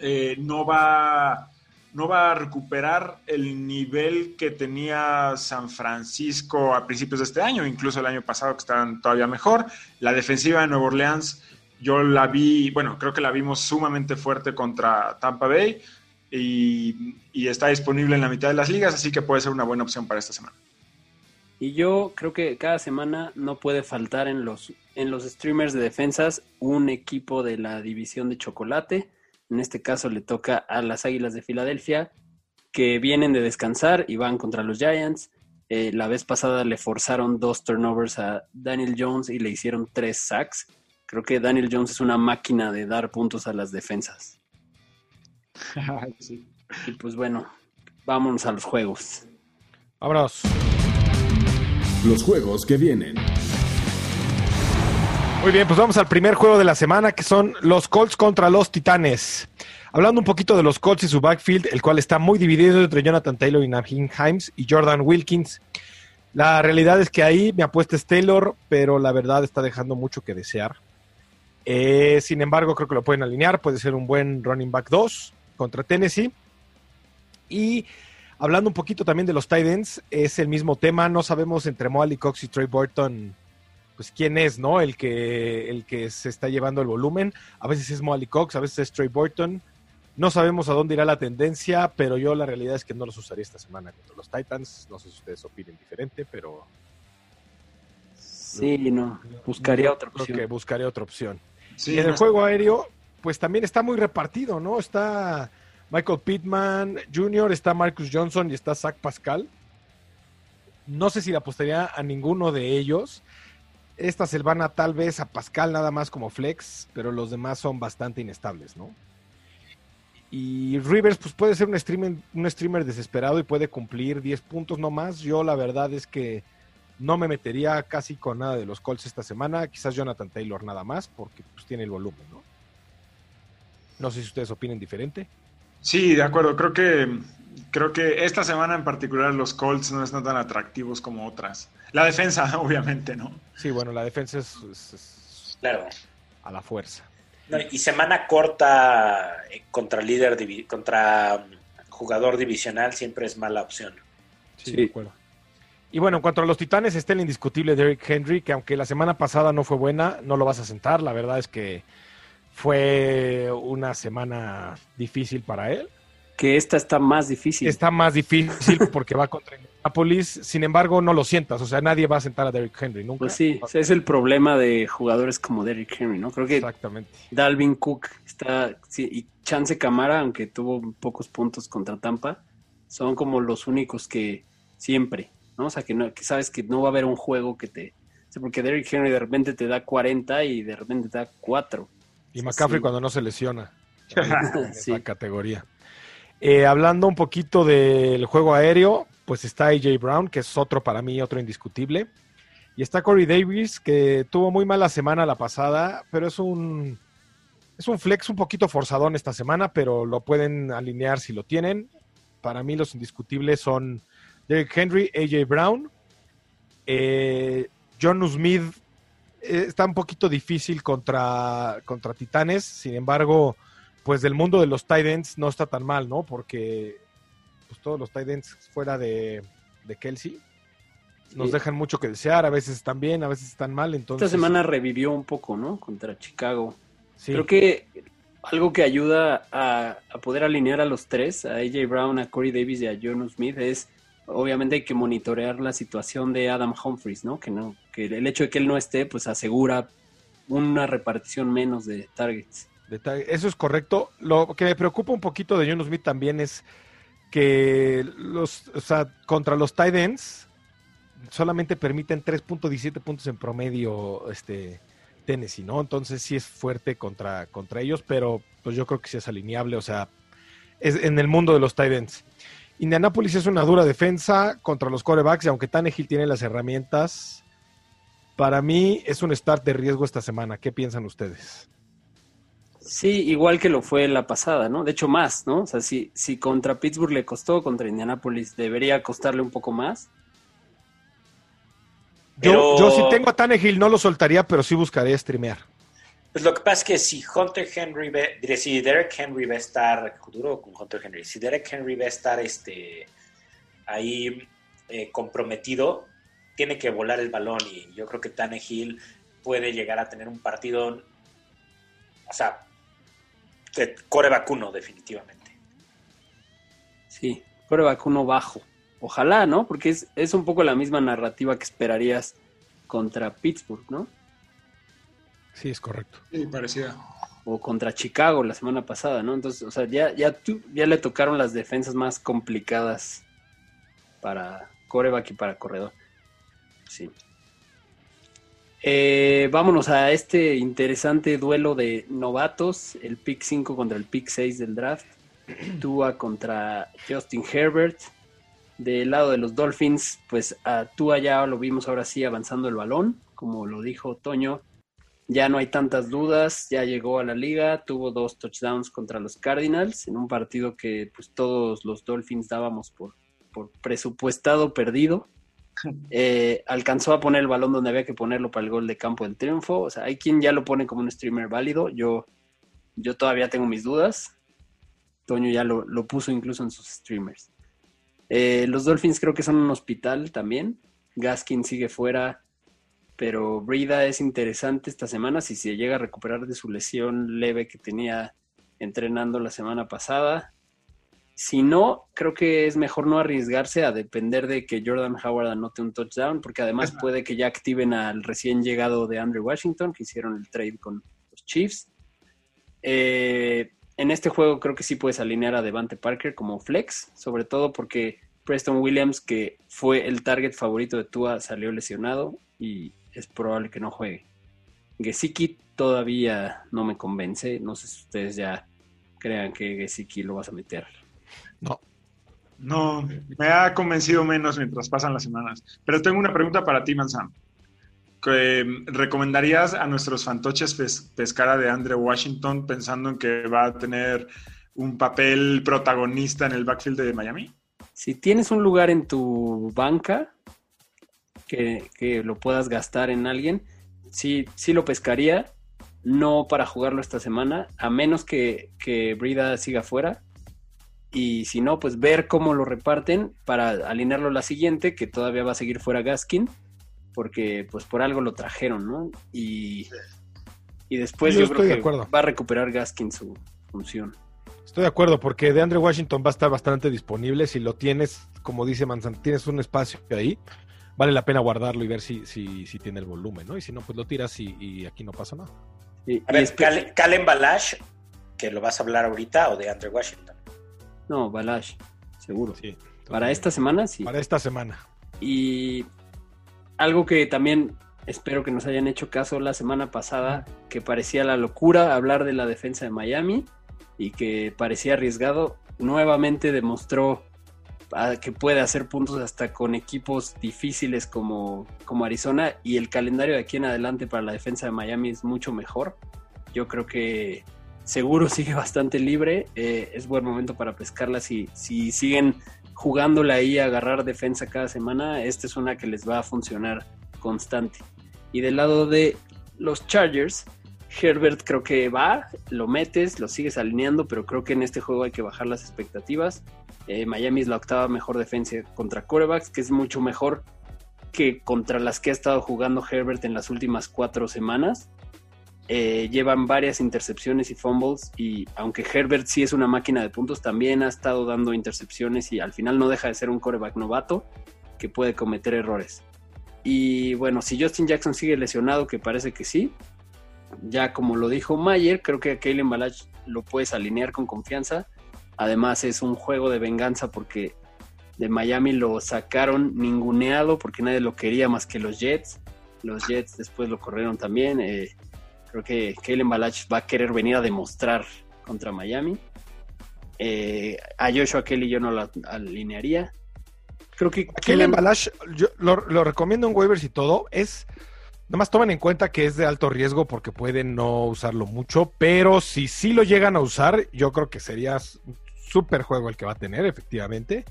S5: eh, no va no va a recuperar el nivel que tenía San Francisco a principios de este año, incluso el año pasado que estaban todavía mejor. La defensiva de Nueva Orleans, yo la vi, bueno, creo que la vimos sumamente fuerte contra Tampa Bay y, y está disponible en la mitad de las ligas, así que puede ser una buena opción para esta semana.
S3: Y yo creo que cada semana no puede faltar en los, en los streamers de defensas un equipo de la división de chocolate. En este caso le toca a las Águilas de Filadelfia, que vienen de descansar y van contra los Giants. Eh, la vez pasada le forzaron dos turnovers a Daniel Jones y le hicieron tres sacks. Creo que Daniel Jones es una máquina de dar puntos a las defensas. *laughs*
S5: Sí.
S3: Y pues bueno, vámonos a los juegos.
S4: Vámonos.
S2: Los juegos que vienen.
S4: Muy bien, pues vamos al primer juego de la semana, que son los Colts contra los Titanes. Hablando un poquito de los Colts y su backfield, el cual está muy dividido entre Jonathan Taylor y Naheem Himes y Jordan Wilkins. La realidad es que ahí me apuesta es Taylor, pero la verdad está dejando mucho que desear. Eh, sin embargo, creo que lo pueden alinear. Puede ser un buen running back 2 contra Tennessee. Y hablando un poquito también de los Titans, es el mismo tema. No sabemos entre Moali Cox y Trey Burton pues quién es, ¿no? El que, el que se está llevando el volumen. A veces es Molly Cox, a veces es Trey Burton. No sabemos a dónde irá la tendencia, pero yo la realidad es que no los usaría esta semana contra los Titans. No sé si ustedes opinen diferente, pero
S3: Sí, no. Buscaría otra
S4: creo
S3: opción.
S4: que buscaría otra opción.
S5: Sí,
S4: y en
S5: no
S4: el juego aéreo, pues también está muy repartido, ¿no? Está Michael Pittman Jr., está Marcus Johnson y está Zach Pascal. No sé si le apostaría a ninguno de ellos. Esta Selvana tal vez a Pascal nada más como flex, pero los demás son bastante inestables, ¿no? Y Rivers, pues puede ser un streamer, un streamer desesperado y puede cumplir 10 puntos no más. Yo la verdad es que no me metería casi con nada de los Colts esta semana. Quizás Jonathan Taylor nada más, porque pues, tiene el volumen, ¿no? No sé si ustedes opinen diferente.
S5: Sí, de acuerdo. Creo que creo que esta semana en particular los Colts no están tan atractivos como otras. La defensa, *laughs* obviamente, ¿no?
S4: Sí, bueno, la defensa es, es- es
S1: Claro.
S4: a la fuerza.
S1: No, y semana corta eh, contra líder, contra mm, jugador divisional siempre es mala opción.
S4: Sí,
S3: Sí.
S4: de acuerdo. Y bueno, en cuanto a los Titanes, está el indiscutible Derrick Henry, que aunque la semana pasada no fue buena, no lo vas a sentar. La verdad es que fue una semana difícil para él.
S3: Que esta está más difícil.
S4: Está más difícil *laughs* porque va contra Indianapolis. Sin embargo, no lo sientas. O sea, nadie va a sentar a Derrick Henry nunca.
S3: Pues sí, ese es el problema de jugadores como Derrick Henry, ¿no? Creo que
S4: Exactamente.
S3: Dalvin Cook está, sí, y Chance Camara, aunque tuvo pocos puntos contra Tampa, son como los únicos que siempre, ¿no? O sea, que, no, que sabes que no va a haber un juego que te... o sea, porque Derrick Henry de repente te da 40 y de repente te da 4.
S4: Y McCaffrey
S3: Sí.
S4: cuando no se lesiona. *laughs* En
S3: Sí.
S4: esa categoría. Eh, hablando un poquito del juego aéreo, pues está AJ Brown, que es otro para mí, otro indiscutible. Y está Corey Davis, que tuvo muy mala semana la pasada, pero es un, es un flex un poquito forzadón esta semana, pero lo pueden alinear si lo tienen. Para mí los indiscutibles son Derrick Henry, AJ Brown, eh, John Smith eh, está un poquito difícil contra, contra Titanes, sin embargo, pues del mundo de los tight ends no está tan mal, ¿no? Porque pues todos los tight ends fuera de, de Kelsey nos
S3: Sí.
S4: dejan mucho que desear, a veces están bien, a veces están mal, entonces...
S3: Esta semana revivió un poco, ¿no? Contra Chicago.
S4: sí,
S3: Creo que algo que ayuda a, a poder alinear a los tres, a AJ Brown, a Corey Davis y a John Smith, es obviamente hay que monitorear la situación de Adam Humphries, ¿no? Que no, que el hecho de que él no esté, pues asegura una repartición menos de targets.
S4: Eso es correcto. Lo que me preocupa un poquito de John Smith también es que los, o sea, contra los tight ends solamente permiten 3.17 puntos en promedio este Tennessee, ¿no? Entonces sí es fuerte contra, contra ellos, pero pues yo creo que sí es alineable, o sea, es en el mundo de los tight ends. Indianapolis es una dura defensa contra los corebacks y aunque Tannehill tiene las herramientas, para mí es un start de riesgo esta semana. ¿Qué piensan ustedes?
S3: Sí, igual que lo fue la pasada, ¿no? De hecho, más, ¿no? O sea, si, si contra Pittsburgh le costó, contra Indianapolis debería costarle un poco más.
S4: Yo,
S1: Pero-
S4: yo si tengo a Tannehill no lo soltaría, pero sí buscaré streamear.
S1: Pues lo que pasa es que si Hunter Henry, ve- diré, si Derek Henry va a estar, duro con Hunter Henry, si Derek Henry va a estar este, ahí eh, comprometido, tiene que volar el balón y yo creo que Tannehill puede llegar a tener un partido, o sea, core vacuno definitivamente.
S3: Sí, coreback uno bajo. Ojalá, ¿no? Porque es, es un poco la misma narrativa que esperarías contra Pittsburgh, ¿no?
S4: Sí, es correcto.
S5: Sí, parecida.
S3: O contra Chicago la semana pasada, ¿no? Entonces, o sea, ya, ya, tú- ya le tocaron las defensas más complicadas para coreback y para corredor. Sí. Eh, vámonos a este interesante duelo de novatos, el pick 5 contra el pick 6 del draft. Tua contra Justin Herbert. Del lado de los Dolphins, pues a Tua ya lo vimos ahora sí avanzando el balón, como lo dijo Toño. Ya no hay tantas dudas, ya llegó a la liga, tuvo dos touchdowns contra los Cardinals en un partido que pues todos los Dolphins dábamos por, por presupuestado perdido. Eh, alcanzó a poner el balón donde había que ponerlo para el gol de campo del triunfo. O sea, hay quien ya lo pone como un streamer válido. Yo, yo todavía tengo mis dudas. Toño ya lo, lo puso incluso en sus streamers. Eh, los Dolphins creo que son un hospital también. Gaskin sigue fuera. pero Brida es interesante esta semana si se llega a recuperar de su lesión leve que tenía entrenando la semana pasada. Si no, creo que es mejor no arriesgarse a depender de que Jordan Howard anote un touchdown, porque además puede que ya activen al recién llegado de Andrew Washington, que hicieron el trade con los Chiefs. Eh, en este juego creo que sí puedes alinear a Devante Parker como flex, sobre todo porque Preston Williams, que fue el target favorito de Tua, salió lesionado y es probable que no juegue. Gesicki todavía no me convence. No sé si ustedes ya crean que Gesicki lo vas a meter.
S4: No.
S5: No, me ha convencido menos mientras pasan las semanas. Pero tengo una pregunta para ti, Manzano. ¿Recomendarías a nuestros fantoches pescar de Andre Washington pensando en que va a tener un papel protagonista en el backfield de Miami?
S3: Si tienes un lugar en tu banca que, que lo puedas gastar en alguien, sí, sí lo pescaría, no para jugarlo esta semana, a menos que, que Brida siga fuera. Y si no, pues ver cómo lo reparten para alinearlo la siguiente, que todavía va a seguir fuera Gaskin, porque pues por algo lo trajeron, ¿no? Y, y después yo, creo que va a recuperar Gaskin su función.
S4: Estoy de acuerdo, porque de Andre Washington va a estar bastante disponible. Si lo tienes, como dice Manzan, tienes un espacio ahí, vale la pena guardarlo y ver si, si, si tiene el volumen, ¿no? Y si no, pues lo tiras y, aquí no pasa nada.
S1: a ver, Calen Balash, que lo vas a hablar ahorita, o de Andre Washington.
S3: No, Balash, seguro. Sí. Para esta semana, sí.
S4: Para esta semana.
S3: Y algo que también espero que nos hayan hecho caso la semana pasada, que parecía la locura hablar de la defensa de Miami y que parecía arriesgado, nuevamente demostró ah, que puede hacer puntos hasta con equipos difíciles como, como Arizona y el calendario de aquí en adelante para la defensa de Miami es mucho mejor. Yo creo que seguro *laughs* sigue bastante libre, eh, es buen momento para pescarla si, si siguen jugándola ahí a agarrar defensa cada semana, esta es una que les va a funcionar constante. Y del lado de los Chargers, Herbert creo que va, lo metes, lo sigues alineando, pero creo que en este juego hay que bajar las expectativas. Eh, Miami es la octava mejor defensa contra corebacks, que es mucho mejor que contra las que ha estado jugando Herbert en las últimas cuatro semanas. Eh, llevan varias intercepciones y fumbles y aunque Herbert sí es una máquina de puntos, también ha estado dando intercepciones y al final no deja de ser un coreback novato que puede cometer errores. Y bueno, si Justin Jackson sigue lesionado, que parece que sí, ya como lo dijo Mayer, creo que a Kalen Balach lo puedes alinear con confianza. Además es un juego de venganza porque de Miami lo sacaron ninguneado porque nadie lo quería más que los Jets. Los Jets después lo corrieron también. Eh, Creo que Kalen Balach va a querer venir a demostrar contra Miami. Eh, a Joshua Kelly yo no lo alinearía. Creo que
S4: Kalen Balach, yo lo, recomiendo en waivers y todo. Es. Nada más tomen en cuenta que es de alto riesgo porque pueden no usarlo mucho, pero si sí lo llegan a usar, yo creo que sería súper juego el que va a tener, efectivamente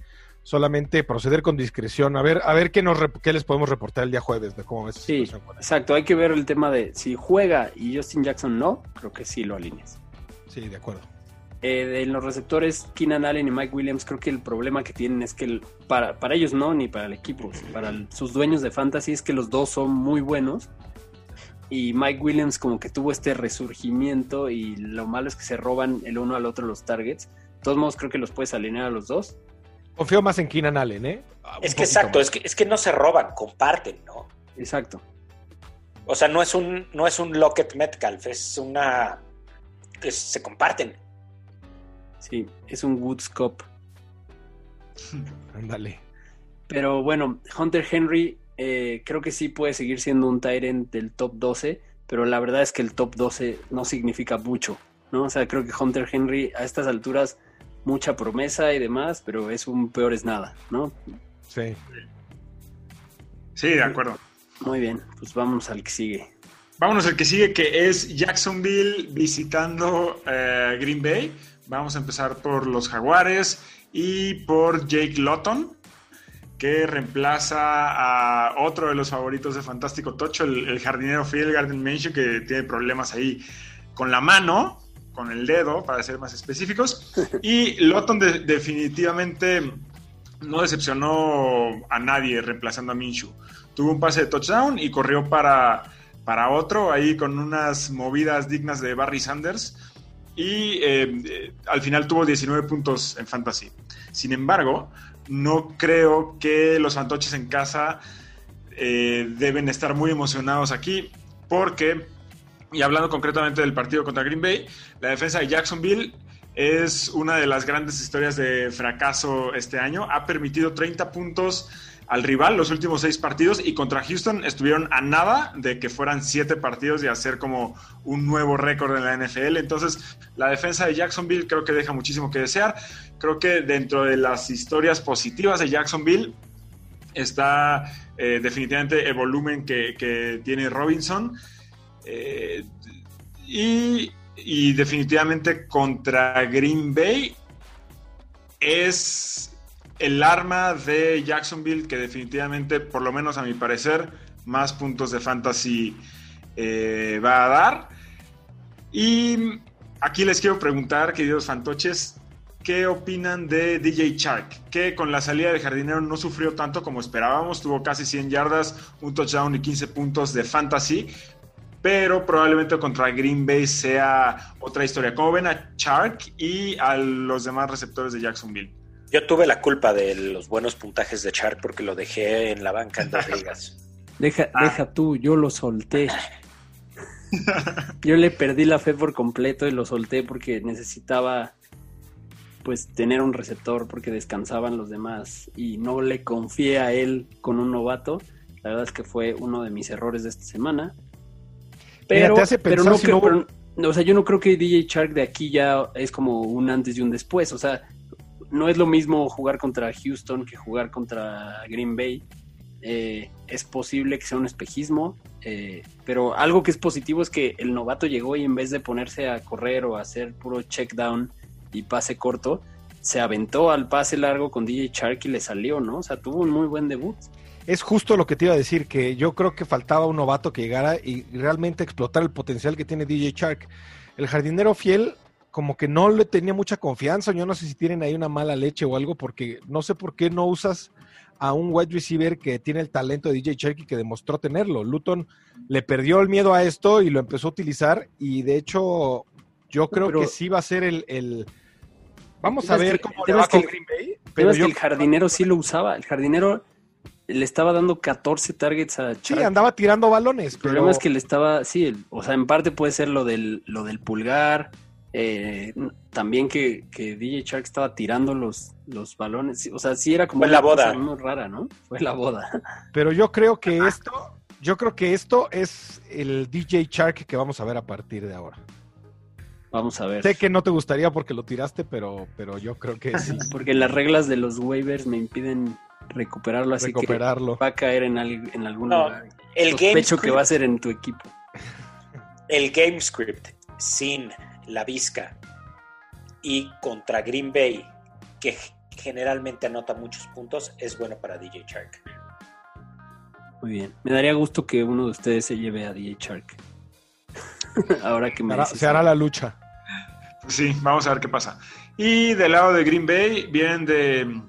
S4: solamente proceder con discreción. A ver, a ver qué, nos qué les podemos reportar el día jueves de cómo es.
S3: Sí, exacto. Hay que ver el tema de si juega y Justin Jackson no, creo que sí lo alineas.
S4: Sí, de acuerdo.
S3: Eh, en los receptores, Keenan Allen y Mike Williams, creo que el problema que tienen es que para, para ellos no, ni para el equipo, para sus dueños de fantasy es que los dos son muy buenos. Y Mike Williams como que tuvo este resurgimiento y lo malo es que se roban el uno al otro los targets. De todos modos creo que los puedes alinear a los dos.
S4: Confío más en Keenan Allen, ¿eh?
S1: es que exacto, es que, es que no se roban, comparten, ¿no?
S3: Exacto.
S1: O sea, no es un, no es un Lockett Metcalf, es una. se comparten.
S3: Sí, es un Woods Cup. *laughs*
S4: Ándale.
S3: Pero bueno, Hunter Henry eh, creo que sí puede seguir siendo un Tyrant del top 12, pero la verdad es que el top 12 no significa mucho, ¿no? O sea, creo que Hunter Henry a estas alturas mucha promesa y demás, pero es un peor es nada, ¿no?
S4: Sí.
S5: Sí, de acuerdo.
S3: Muy bien, pues vamos al que sigue.
S5: Vámonos al que sigue, que es Jacksonville visitando eh, Green Bay. Vamos a empezar por los Jaguares y por Jake Lotton, que reemplaza a otro de los favoritos de Fantástico Tocho, el, jardinero Phil Garden Minshew, que tiene problemas ahí con la mano con el dedo, para ser más específicos. Y Lotton definitivamente no decepcionó a nadie reemplazando a Minshew. tuvo un pase de touchdown y corrió para, para otro, ahí con unas movidas dignas de Barry Sanders. Y eh, al final tuvo 19 puntos en fantasy. Sin embargo, no creo que los fantoches en casa eh, deben estar muy emocionados aquí, porque, y hablando concretamente del partido contra Green Bay, la defensa de Jacksonville es una de las grandes historias de fracaso este año. Ha permitido 30 puntos al rival los últimos seis partidos y contra Houston estuvieron a nada de que fueran siete partidos y hacer como un nuevo récord en la NFL. Entonces, la defensa de Jacksonville creo que deja muchísimo que desear. Creo que dentro de las historias positivas de Jacksonville está eh, definitivamente el volumen que, tiene Robinson. Eh, y, definitivamente contra Green Bay es el arma de Jacksonville que definitivamente, por lo menos a mi parecer, más puntos de fantasy eh, va a dar. Y aquí les quiero preguntar, queridos fantoches, ¿qué opinan de DJ Shark? Que con la salida de jardinero no sufrió tanto como esperábamos, tuvo casi 100 yardas, un touchdown y 15 puntos de fantasy, pero probablemente contra Green Bay sea otra historia. ¿Cómo ven a Shark y a los demás receptores de Jacksonville?
S1: Yo tuve la culpa de los buenos puntajes de Shark porque lo dejé en la banca en dos *laughs* ligas.
S3: Deja,
S1: Ah.
S3: deja tú, yo lo solté. Yo le perdí la fe por completo y lo solté porque necesitaba pues tener un receptor porque descansaban los demás y no le confié a él con un novato. La verdad es que fue uno de mis errores de esta semana.
S4: Mira,
S3: Pero,
S4: te hace
S3: pero no
S4: si
S3: creo,
S4: no hubo-
S3: pero- o sea, yo no creo que DJ Shark de aquí ya es como un antes y un después. O sea, no es lo mismo jugar contra Houston que jugar contra Green Bay. Eh, es posible que sea un espejismo, eh, pero algo que es positivo es que el novato llegó y en vez de ponerse a correr o a hacer puro check down y pase corto, se aventó al pase largo con DJ Shark y le salió, ¿no? O sea, tuvo un muy buen debut.
S4: Es justo lo que te iba a decir, que yo creo que faltaba un novato que llegara y realmente explotar el potencial que tiene DJ Shark. El jardinero fiel como que no le tenía mucha confianza, yo no sé si tienen ahí una mala leche o algo, porque no sé por qué no usas a un wide receiver que tiene el talento de DJ Shark y que demostró tenerlo. Luton le perdió el miedo a esto y lo empezó a utilizar y de hecho yo creo
S3: Pero-
S4: que sí va a ser el... el- Vamos a ver
S3: que-
S4: cómo le va con
S3: el-
S4: Green Bay.
S3: Pero
S4: yo
S3: que el jardinero sí lo usaba. El jardinero le estaba dando 14 targets a
S4: Sí,
S3: Shark.
S4: andaba tirando balones.
S3: El problema es que le estaba, sí, el- o sea, en parte puede ser lo del, lo del pulgar, eh, también que, que DJ Shark estaba tirando los, los balones, sí, o sea, sí era como
S1: Fue la
S3: una cosa
S1: boda.
S3: muy rara, ¿no? Fue la boda.
S4: Pero yo creo que esto, yo creo que esto es el DJ Shark que vamos a ver a partir de ahora.
S3: Vamos a ver.
S4: Sé que no te gustaría porque lo tiraste, pero, pero yo creo que *laughs* sí.
S3: Porque las reglas de los waivers me impiden recuperarlo, así
S4: recuperarlo.
S3: que va a caer en, al- en algún
S1: No,
S3: lugar.
S1: El game,
S3: Sospecho que va a ser en tu equipo.
S1: el game script sin la Vizca y contra Green Bay, que generalmente anota muchos puntos, es bueno para DJ Shark.
S3: Muy bien. Me daría gusto que uno de ustedes se lleve a DJ Shark. *laughs* Ahora que
S4: Se
S3: me
S4: se hará la lucha.
S5: Sí, vamos a ver qué pasa. Y del lado de Green Bay, vienen de,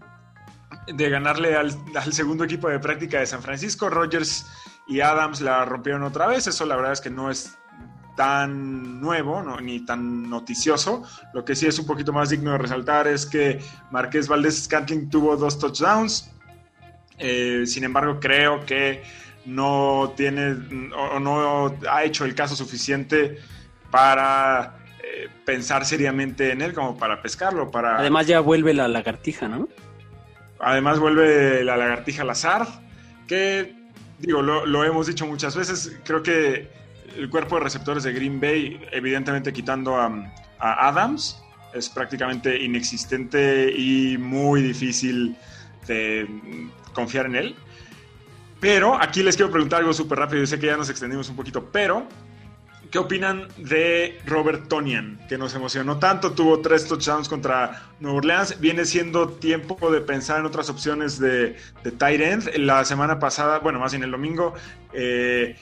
S5: de ganarle al, al segundo equipo de práctica de San Francisco. Rogers y Adams la rompieron otra vez. Eso la verdad es que no es tan nuevo no, ni tan noticioso. Lo que sí es un poquito más digno de resaltar es que Marqués Valdés Scantling tuvo dos touchdowns. Eh, sin embargo, creo que no tiene o, no ha hecho el caso suficiente para eh, pensar seriamente en él como para pescarlo. Para,
S3: Además ya vuelve la lagartija, ¿no?
S5: Además vuelve la lagartija Lazar, que digo, lo, hemos dicho muchas veces, creo que el cuerpo de receptores de Green Bay, evidentemente quitando a, a Adams, es prácticamente inexistente y muy difícil de confiar en él. Pero aquí les quiero preguntar algo súper rápido, yo sé que ya nos extendimos un poquito, pero ¿qué opinan de Robert Tonian? Que nos emocionó tanto, tuvo tres touchdowns contra Nueva Orleans, viene siendo tiempo de pensar en otras opciones de, de tight end. La semana pasada, bueno, más bien el domingo, eh,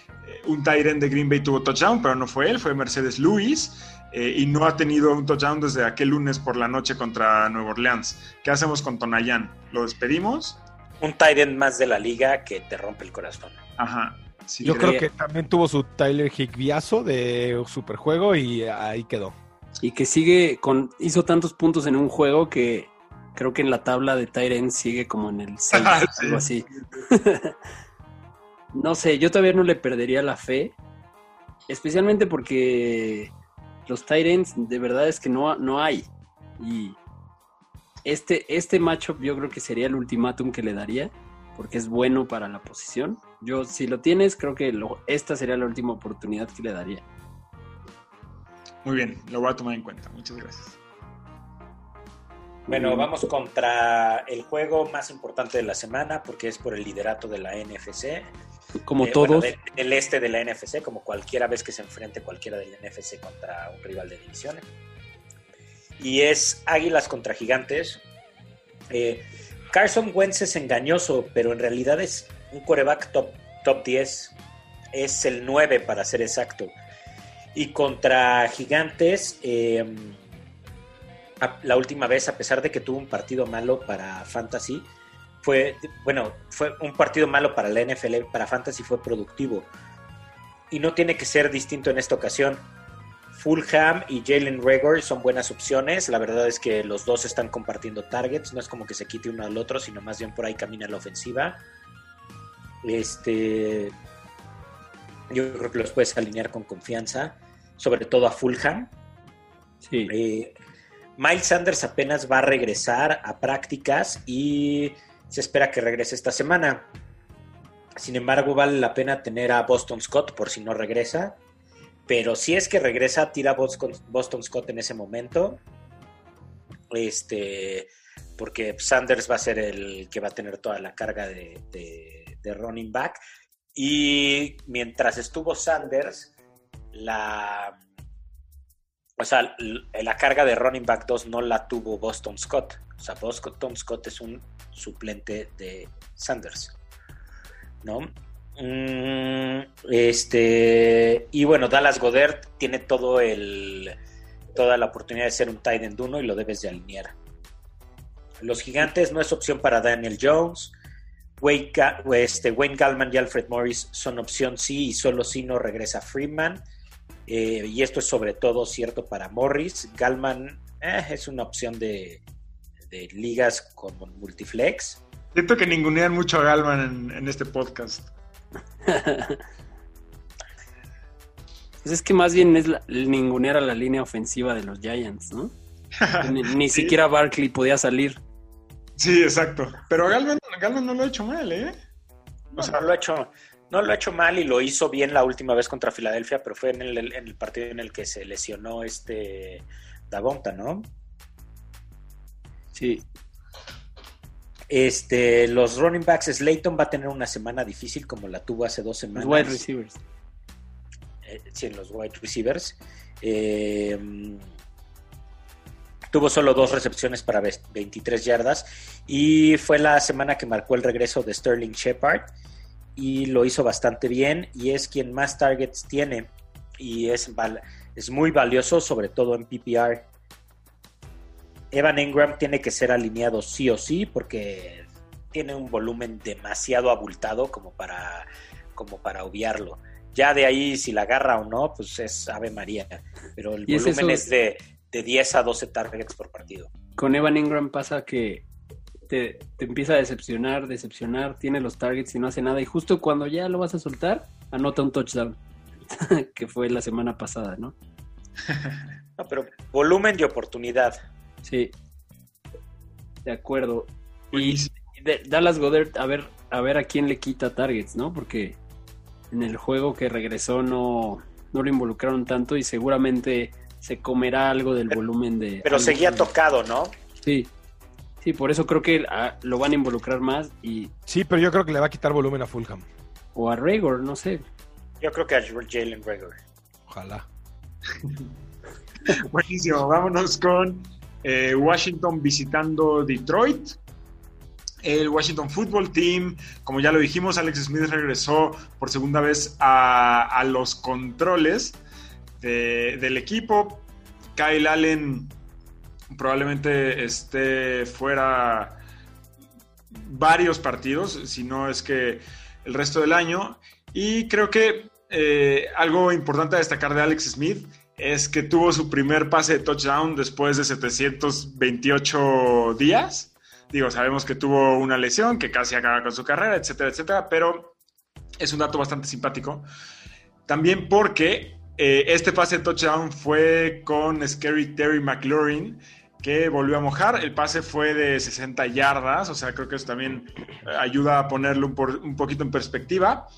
S5: un tight end de Green Bay tuvo touchdown, pero no fue él, fue Mercedes Lewis. eh, y no ha tenido un touchdown desde aquel lunes por la noche contra Nueva Orleans. ¿Qué hacemos con Tonayan? ¿Lo despedimos?
S1: un tight end más de la liga que te rompe el corazón.
S5: Ajá. Sí,
S4: Yo
S5: creo-
S4: que también tuvo su Tyler Higbiazo de Superjuego y ahí quedó.
S3: Y que sigue con. hizo tantos puntos en un juego que creo que en la tabla de Tyrant sigue como en el *laughs* 6,
S5: Sí.
S3: algo así. *laughs* no sé, yo todavía no le perdería la fe. Especialmente porque los Tyrants de verdad es que no, no hay. Y este, este matchup yo creo que sería el ultimátum que le daría. Porque es bueno para la posición. Yo, si lo tienes, creo que lo- esta sería la última oportunidad que le daría.
S5: Muy bien, lo voy a tomar en cuenta. Muchas gracias.
S1: Bueno, vamos contra el juego más importante de la semana porque es por el liderato de la NFC.
S3: Como
S1: Eh,
S3: todos.
S1: bueno, de- del este de la NFC, como cualquiera vez que se enfrente cualquiera del NFC contra un rival de división. Y es Águilas contra Gigantes. Eh, Carson Wentz es engañoso, pero en realidad es un coreback top, top 10. Es el 9 para ser exacto. Y contra Gigantes, a- la última vez, a pesar de que tuvo un partido malo para Fantasy, fue, bueno, fue un partido malo para la NFL, para Fantasy fue productivo. Y no tiene que ser distinto en esta ocasión. Fulham y Jalen Rager son buenas opciones. La verdad es que los dos están compartiendo targets. No es como que se quite uno al otro, sino más bien por ahí camina la ofensiva. Este. Yo creo que los puedes alinear con confianza. Sobre todo a Fulham.
S3: Sí.
S1: Eh, Miles Sanders apenas va a regresar a prácticas y se espera que regrese esta semana. Sin embargo, vale la pena tener a Boston Scott por si no regresa. Pero si es que regresa, tira Boston, Scott en ese momento. Este, porque Sanders va a ser el que va a tener toda la carga de, running back. Y mientras estuvo Sanders, la, o sea, la carga de running back 2 no la tuvo Boston Scott. O sea, Boston Scott es un suplente de Sanders. ¿No? Mm, este. Y bueno, Dallas Godert tiene todo el. toda la oportunidad de ser un tight end 1 y lo debes de alinear. Los gigantes no es opción para Daniel Jones. Wayne, este, Wayne Gallman y Alfred Morris son opción sí y solo si no regresa Freeman. Eh, y esto es sobre todo cierto para Morris. Gallman eh, es una opción de, ligas con multiflex.
S5: Siento que ningunean mucho a Galman en, en este podcast.
S3: Pues es que más bien es la, el ningunear a la línea ofensiva de los Giants, ¿no? Ni, *laughs* ni
S5: Sí.
S3: siquiera Barkley podía salir.
S5: Sí, exacto. Pero Galman, Galman no lo ha hecho mal, ¿eh?
S1: No, no lo ha hecho, no lo ha hecho mal y lo hizo bien la última vez contra Filadelfia, pero fue en el, en el partido en el que se lesionó este Davonta, ¿no?
S3: Sí.
S1: Este, los running backs, Slayton va a tener una semana difícil como la tuvo hace dos
S3: Los
S1: semanas.
S3: wide receivers.
S1: eh, sí, en los wide receivers. Eh, tuvo solo dos recepciones para ve- 23 yardas y fue la semana que marcó el regreso de Sterling Shepard y lo hizo bastante bien y es quien más targets tiene y es, es muy valioso, sobre todo en PPR. Evan Engram tiene que ser alineado sí o sí porque tiene un volumen demasiado abultado como para, como para obviarlo. Ya de ahí, si la agarra o no, pues es Ave María. Pero el
S3: es
S1: volumen
S3: eso-
S1: es de, de 10 a 12 targets por partido.
S3: Con Evan Ingram pasa que te, te empieza a decepcionar, decepcionar, tiene los targets y no hace nada. Y justo cuando ya lo vas a soltar, anota un touchdown. *laughs* que fue la semana pasada, ¿no? *laughs*
S1: No, pero volumen y oportunidad.
S3: Sí. De acuerdo. Y de- Dallas Goddard, a ver, a ver a quién le quita targets, ¿no? Porque en el juego que regresó no, no lo involucraron tanto y seguramente se comerá algo del volumen de.
S1: Pero seguía
S3: de-
S1: tocado, ¿no?
S3: Sí. Sí, por eso creo que ah, lo van a involucrar más y.
S4: Sí, pero yo creo que le va a quitar volumen a Fulham.
S3: O a Rager, no sé.
S1: Yo creo que a Jalen Rager.
S4: Ojalá.
S5: Buenísimo. Vámonos con eh, Washington visitando Detroit. El Washington Football Team, como ya lo dijimos, Alex Smith regresó por segunda vez a, los controles de- del equipo. Kyle Allen probablemente esté fuera varios partidos, si no es que el resto del año. Y creo que eh, algo importante a destacar de Alex Smith es que tuvo su primer pase de touchdown después de 728 días. Digo, sabemos que tuvo una lesión, que casi acaba con su carrera, etcétera, etcétera, pero es un dato bastante simpático. También porque eh, este pase de touchdown fue con Scary Terry McLaurin, que volvió a mojar. El pase fue de 60 yardas, o sea, creo que eso también ayuda a ponerlo un, un poquito en perspectiva.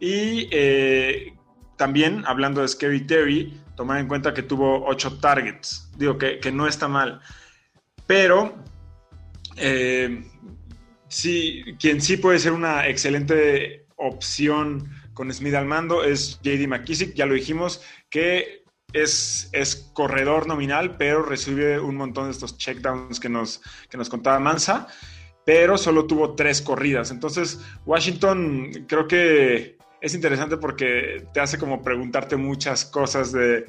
S5: Y eh, también, hablando de Scary Terry, tomar en cuenta que tuvo 8 targets. Digo que, no está mal. Pero, eh, sí, quien sí puede ser una excelente opción con Smith al mando es JD McKissick, ya lo dijimos, que es, es, corredor nominal, pero recibe un montón de estos checkdowns que nos, que nos contaba Mansa, pero solo tuvo tres corridas. Entonces, Washington creo que es interesante porque te hace como preguntarte muchas cosas de,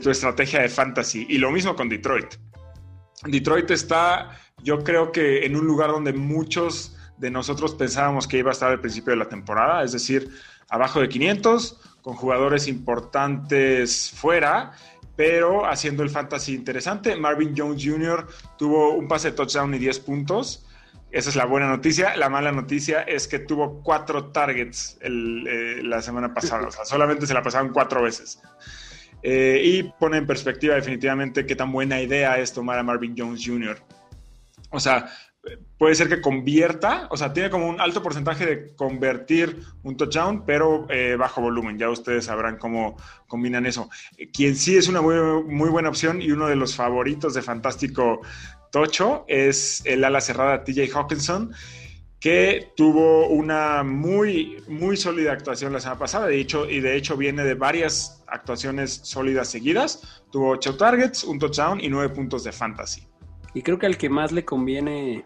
S5: tu estrategia de fantasy. Y lo mismo con Detroit. Detroit está, yo creo que en un lugar donde muchos de nosotros pensábamos que iba a estar al principio de la temporada, es decir, abajo de 500, con jugadores importantes fuera, pero haciendo el fantasy interesante. Marvin Jones Jr. tuvo un pase de touchdown y 10 puntos. Esa es la buena noticia. La mala noticia es que tuvo cuatro targets eh, la semana pasada. O sea, solamente se la pasaron cuatro veces. Eh, y pone en perspectiva definitivamente qué tan buena idea es tomar a Marvin Jones Jr. O sea, puede ser que convierta, o sea, tiene como un alto porcentaje de convertir un touchdown, pero eh, bajo volumen. Ya ustedes sabrán cómo combinan eso. Quien sí es una muy, muy buena opción y uno de los favoritos de Fantástico Tocho es el ala cerrada TJ Hawkinson, que tuvo una muy, muy sólida actuación la semana pasada, de hecho, y de hecho viene de varias actuaciones sólidas seguidas. Tuvo 8 targets, un touchdown y 9 puntos de fantasy.
S3: Y creo que al que más le conviene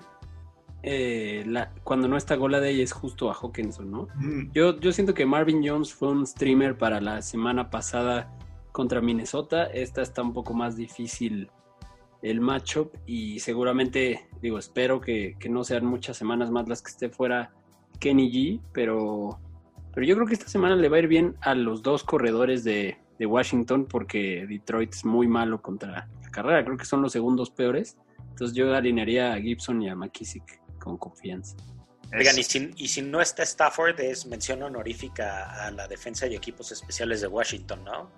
S3: eh, cuando no está Gola de ella es justo a Hawkinson, ¿no? Yo, yo siento que Marvin Jones fue un streamer para la semana pasada contra Minnesota. Esta está un poco más difícil el matchup y seguramente, digo, espero que, no sean muchas semanas más las que esté fuera Kenny G, pero, pero yo creo que esta semana le va a ir bien a los dos corredores de, Washington porque Detroit es muy malo contra la carrera, creo que son los segundos peores. Entonces yo alinearía a Gibson y a McKissick con confianza.
S1: Oigan, y si, y si no está Stafford, es mención honorífica a la defensa y equipos especiales de Washington, ¿no?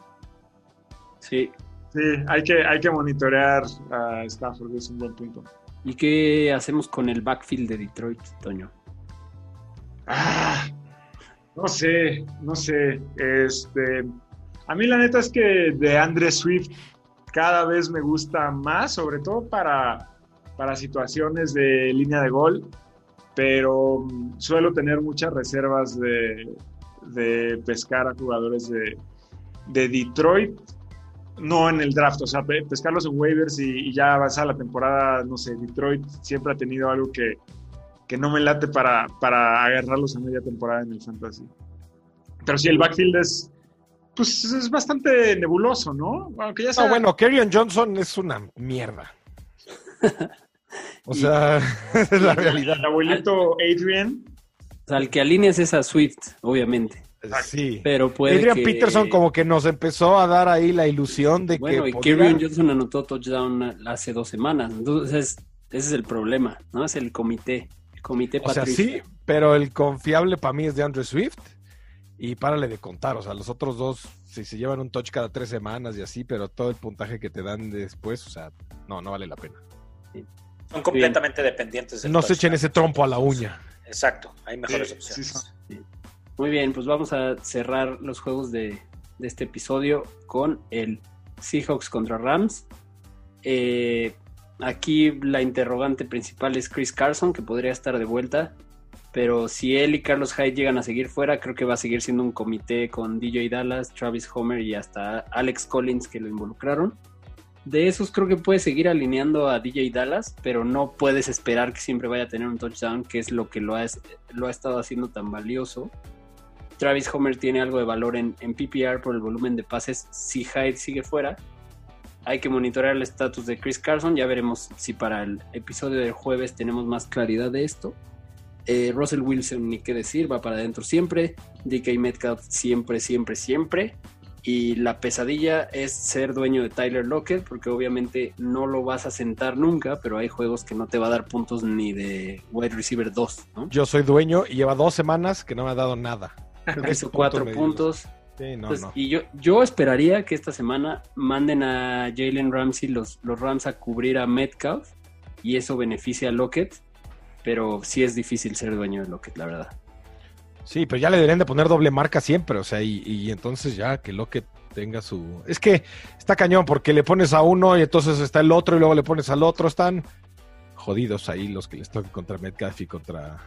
S3: Sí,
S5: Sí, hay que, hay que monitorear a Stafford, es un buen punto.
S3: ¿Y qué hacemos con el backfield de Detroit, Toño?
S5: Ah, no sé, no sé. Este, a mí la neta es que de Andre Swift cada vez me gusta más, sobre todo para, para situaciones de línea de gol, pero suelo tener muchas reservas de, de pescar a jugadores de, de Detroit no en el draft, o sea, pescarlos en waivers y, ya avanzar la temporada, no sé, Detroit siempre ha tenido algo que, no me late para, para agarrarlos a media temporada en el fantasy. Pero sí, el backfield es, pues es bastante nebuloso, ¿no?
S4: Aunque ya sea... bueno, Kerryon Johnson es una mierda. o *laughs* sea, *laughs* es la realidad.
S5: El abuelito Adrian.
S3: O sea, el que alineas es a Swift, obviamente.
S4: Sí.
S3: Pero puede
S4: Adrian Peterson como que nos empezó a dar ahí la ilusión de
S3: que. Bueno, y Johnson anotó touchdown hace dos semanas. Entonces, ese es el problema, ¿no? Es el comité. El comité
S4: O sea, sí, pero el confiable para mí es de Andrew Swift. Y párale de contar, o sea, los otros dos, si se llevan un touch cada tres semanas y así, pero todo el puntaje que te dan después, o sea, no, no vale la pena.
S1: Son completamente dependientes
S4: de No se echen ese trompo a la uña.
S1: Exacto, hay mejores opciones.
S3: Muy bien, pues vamos a cerrar los juegos de, este episodio con el Seahawks contra Rams. Eh, aquí la interrogante principal es Chris Carson, que podría estar de vuelta. Pero si él y Carlos Hyde llegan a seguir fuera, creo que va a seguir siendo un comité con DJ Dallas, Travis Homer y hasta Alex Collins que lo involucraron. De esos creo que puedes seguir alineando a DJ Dallas, pero no puedes esperar que siempre vaya a tener un touchdown, que es lo que lo ha, lo ha estado haciendo tan valioso. Travis Homer tiene algo de valor en, PPR por el volumen de pases si Hyde sigue fuera. hay que monitorear el estatus de Chris Carson. Ya veremos si para el episodio del jueves tenemos más claridad de esto. Eh, Russell Wilson, ni qué decir, va para adentro siempre. DK Metcalf siempre, siempre, siempre. Y la pesadilla es ser dueño de Tyler Lockett, porque obviamente no lo vas a sentar nunca, pero hay juegos que no te va a dar puntos ni de wide receiver 2, ¿no?
S4: Yo soy dueño y lleva dos semanas que no me ha dado nada. *laughs*
S3: Creo que hizo
S4: Ese punto
S3: cuatro puntos.
S4: Sí, no, no.
S3: Y yo, yo esperaría que esta semana manden a Jalen Ramsey los, los Rams a cubrir a Metcalf y eso beneficia a Lockett, pero sí es difícil ser dueño de Lockett, la verdad.
S4: Sí, pero ya le deberían de poner doble marca siempre, o sea, y, y entonces ya que lo que tenga su... Es que está cañón porque le pones a uno y entonces está el otro y luego le pones al otro, están jodidos ahí los que les tocan contra Metcalf y contra,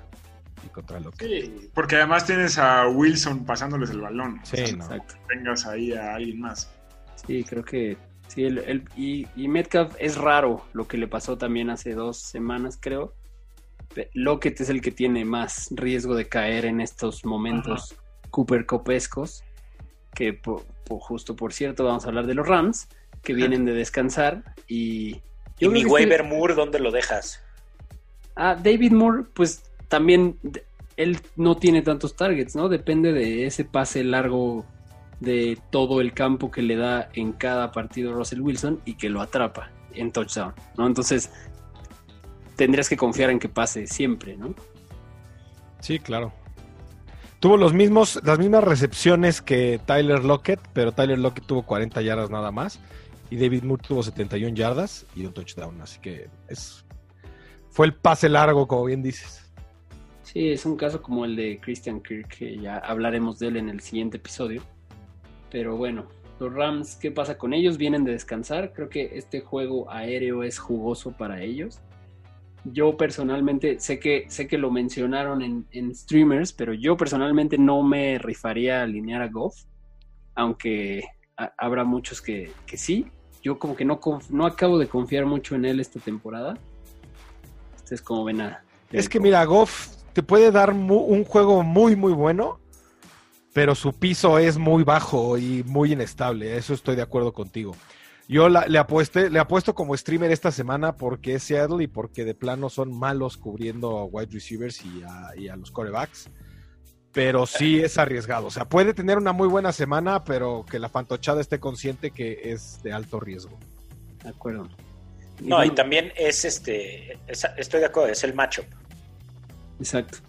S4: y contra Lockett.
S5: Sí, porque además tienes a Wilson pasándoles el balón.
S4: Sí,
S5: O sea,
S4: no.
S3: Exacto.
S5: Tengas ahí a alguien más.
S3: Sí, creo que sí. El, el- y, y Metcalf es raro lo que le pasó también hace dos semanas, creo. Lockett es el que tiene más riesgo de caer en estos momentos Cooper Copescos. Que po- po- justo por cierto, vamos a hablar de los Rams, que vienen de descansar. Y,
S1: ¿Y mi
S3: que este-
S1: waiver Moore dónde lo dejas?
S3: Ah, David Moore, pues también él no tiene tantos targets, ¿no? Depende de ese pase largo de todo el campo que le da en cada partido Russell Wilson y que lo atrapa en touchdown, ¿no? Entonces tendrías que confiar en que pase siempre, ¿no?
S4: Sí, claro. Tuvo los mismos, las mismas recepciones que Tyler Lockett, pero Tyler Lockett tuvo 40 yardas nada más. Y David Moore tuvo 71 yardas y un touchdown. Así que es fue el pase largo, como bien dices.
S3: Sí, es un caso como el de Christian Kirk, que ya hablaremos de él en el siguiente episodio. Pero bueno, los Rams, ¿qué pasa con ellos? Vienen de descansar. Creo que este juego aéreo es jugoso para ellos. Yo personalmente, sé que, sé que lo mencionaron en, en streamers, pero yo personalmente no me rifaría a alinear a Goff, aunque ha- habrá muchos que, que sí. Yo como que no, no acabo de confiar mucho en él esta temporada. Ustedes como ven a...
S4: Es que mira, Goff te puede dar mu- un juego muy, muy bueno, pero su piso es muy bajo y muy inestable. Eso estoy de acuerdo contigo. Yo la- le, apuesté, le apuesto como streamer esta semana porque es Seattle y porque de plano son malos cubriendo a wide receivers y a, y a los corebacks. Pero sí es arriesgado. O sea, puede tener una muy buena semana, pero que la fantochada esté consciente que es de alto riesgo.
S3: De acuerdo. Y
S1: No, y también es este, es- estoy de acuerdo, es el matchup.
S3: Exacto.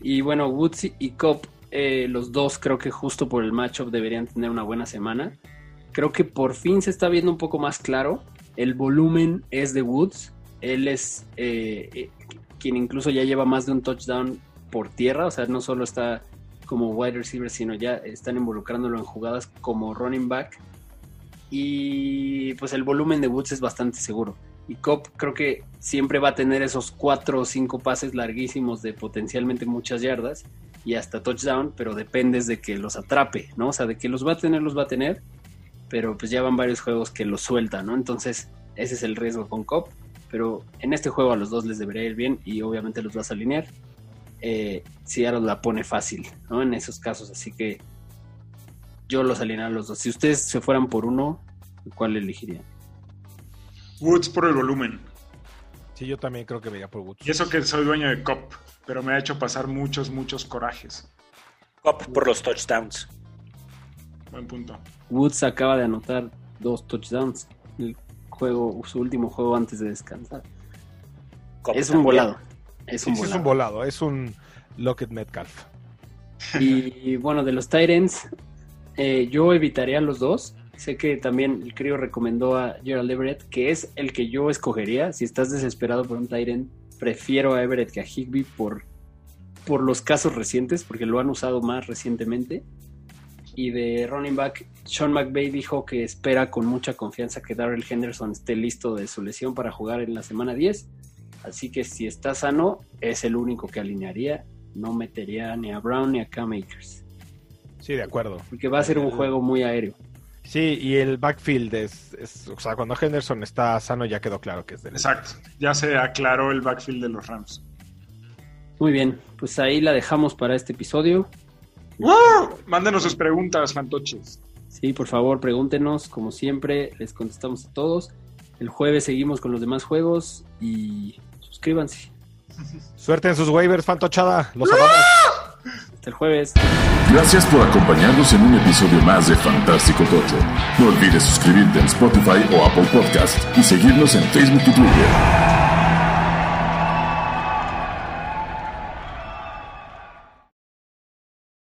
S3: Y bueno, Woods y Cobb, eh, los dos creo que justo por el matchup deberían tener una buena semana. Creo que por fin se está viendo un poco más claro. El volumen es de Woods. Él es eh, eh, quien incluso ya lleva más de un touchdown por tierra. O sea, no solo está como wide receiver, sino ya están involucrándolo en jugadas como running back. Y pues el volumen de Woods es bastante seguro. Y Cobb creo que siempre va a tener esos cuatro o cinco pases larguísimos de potencialmente muchas yardas y hasta touchdown, pero dependes de que los atrape, ¿no? O sea, de que los va a tener, los va a tener, pero pues ya van varios juegos que los sueltan, ¿no? Entonces, ese es el riesgo con Cobb, pero en este juego a los dos les debería ir bien y obviamente los vas a alinear. Eh, Seattle la pone fácil, ¿no? En esos casos, así que yo los alinearía a los dos. Si ustedes se fueran por uno, ¿cuál elegirían?
S5: Woods por el volumen.
S4: Sí, yo también creo que me iría por Woods.
S5: Y eso que soy dueño de COP, pero me ha hecho pasar muchos, muchos corajes.
S1: Cop por los touchdowns.
S5: Buen punto.
S3: Woods acaba de anotar dos touchdowns. El juego, su último juego antes de descansar. Es un
S1: también.
S3: volado. Es
S4: Sí,
S3: un
S4: sí, es
S3: volado.
S4: un volado, es un Lockett Metcalf.
S3: Y bueno, de los Titans, yo evitaría los dos. Sé que también el crío recomendó a Gerald Everett, que es el que yo escogería. Si estás desesperado por un Titan, prefiero a Everett que a Higby por, por los casos recientes, porque lo han usado más recientemente. Y de running back, Sean McVay dijo que espera con mucha confianza que Darrell Henderson esté listo de su lesión para jugar en la semana 10. Así que si está sano, es el único que alinearía. No metería ni a Brown ni a Cam Akers.
S4: Sí, de acuerdo.
S3: Porque va a ser un juego muy aéreo.
S4: Sí, y el backfield es, es- o sea, cuando Henderson está sano ya quedó claro que es del
S5: Exacto. Ya se aclaró el backfield de los Rams.
S3: Muy bien, pues ahí la dejamos para este episodio.
S5: Mándenos sus preguntas, fantoches.
S3: Sí, por favor, pregúntenos. Como siempre, les contestamos a todos. El jueves seguimos con los demás juegos y suscríbanse. *laughs*
S4: Suerte en sus waivers, Fantochada. Los amamos.
S3: Hasta el jueves.
S2: Gracias por acompañarnos en un episodio más de Fantástico Tocho. No olvides suscribirte en Spotify o Apple Podcast y seguirnos en Facebook y Twitter.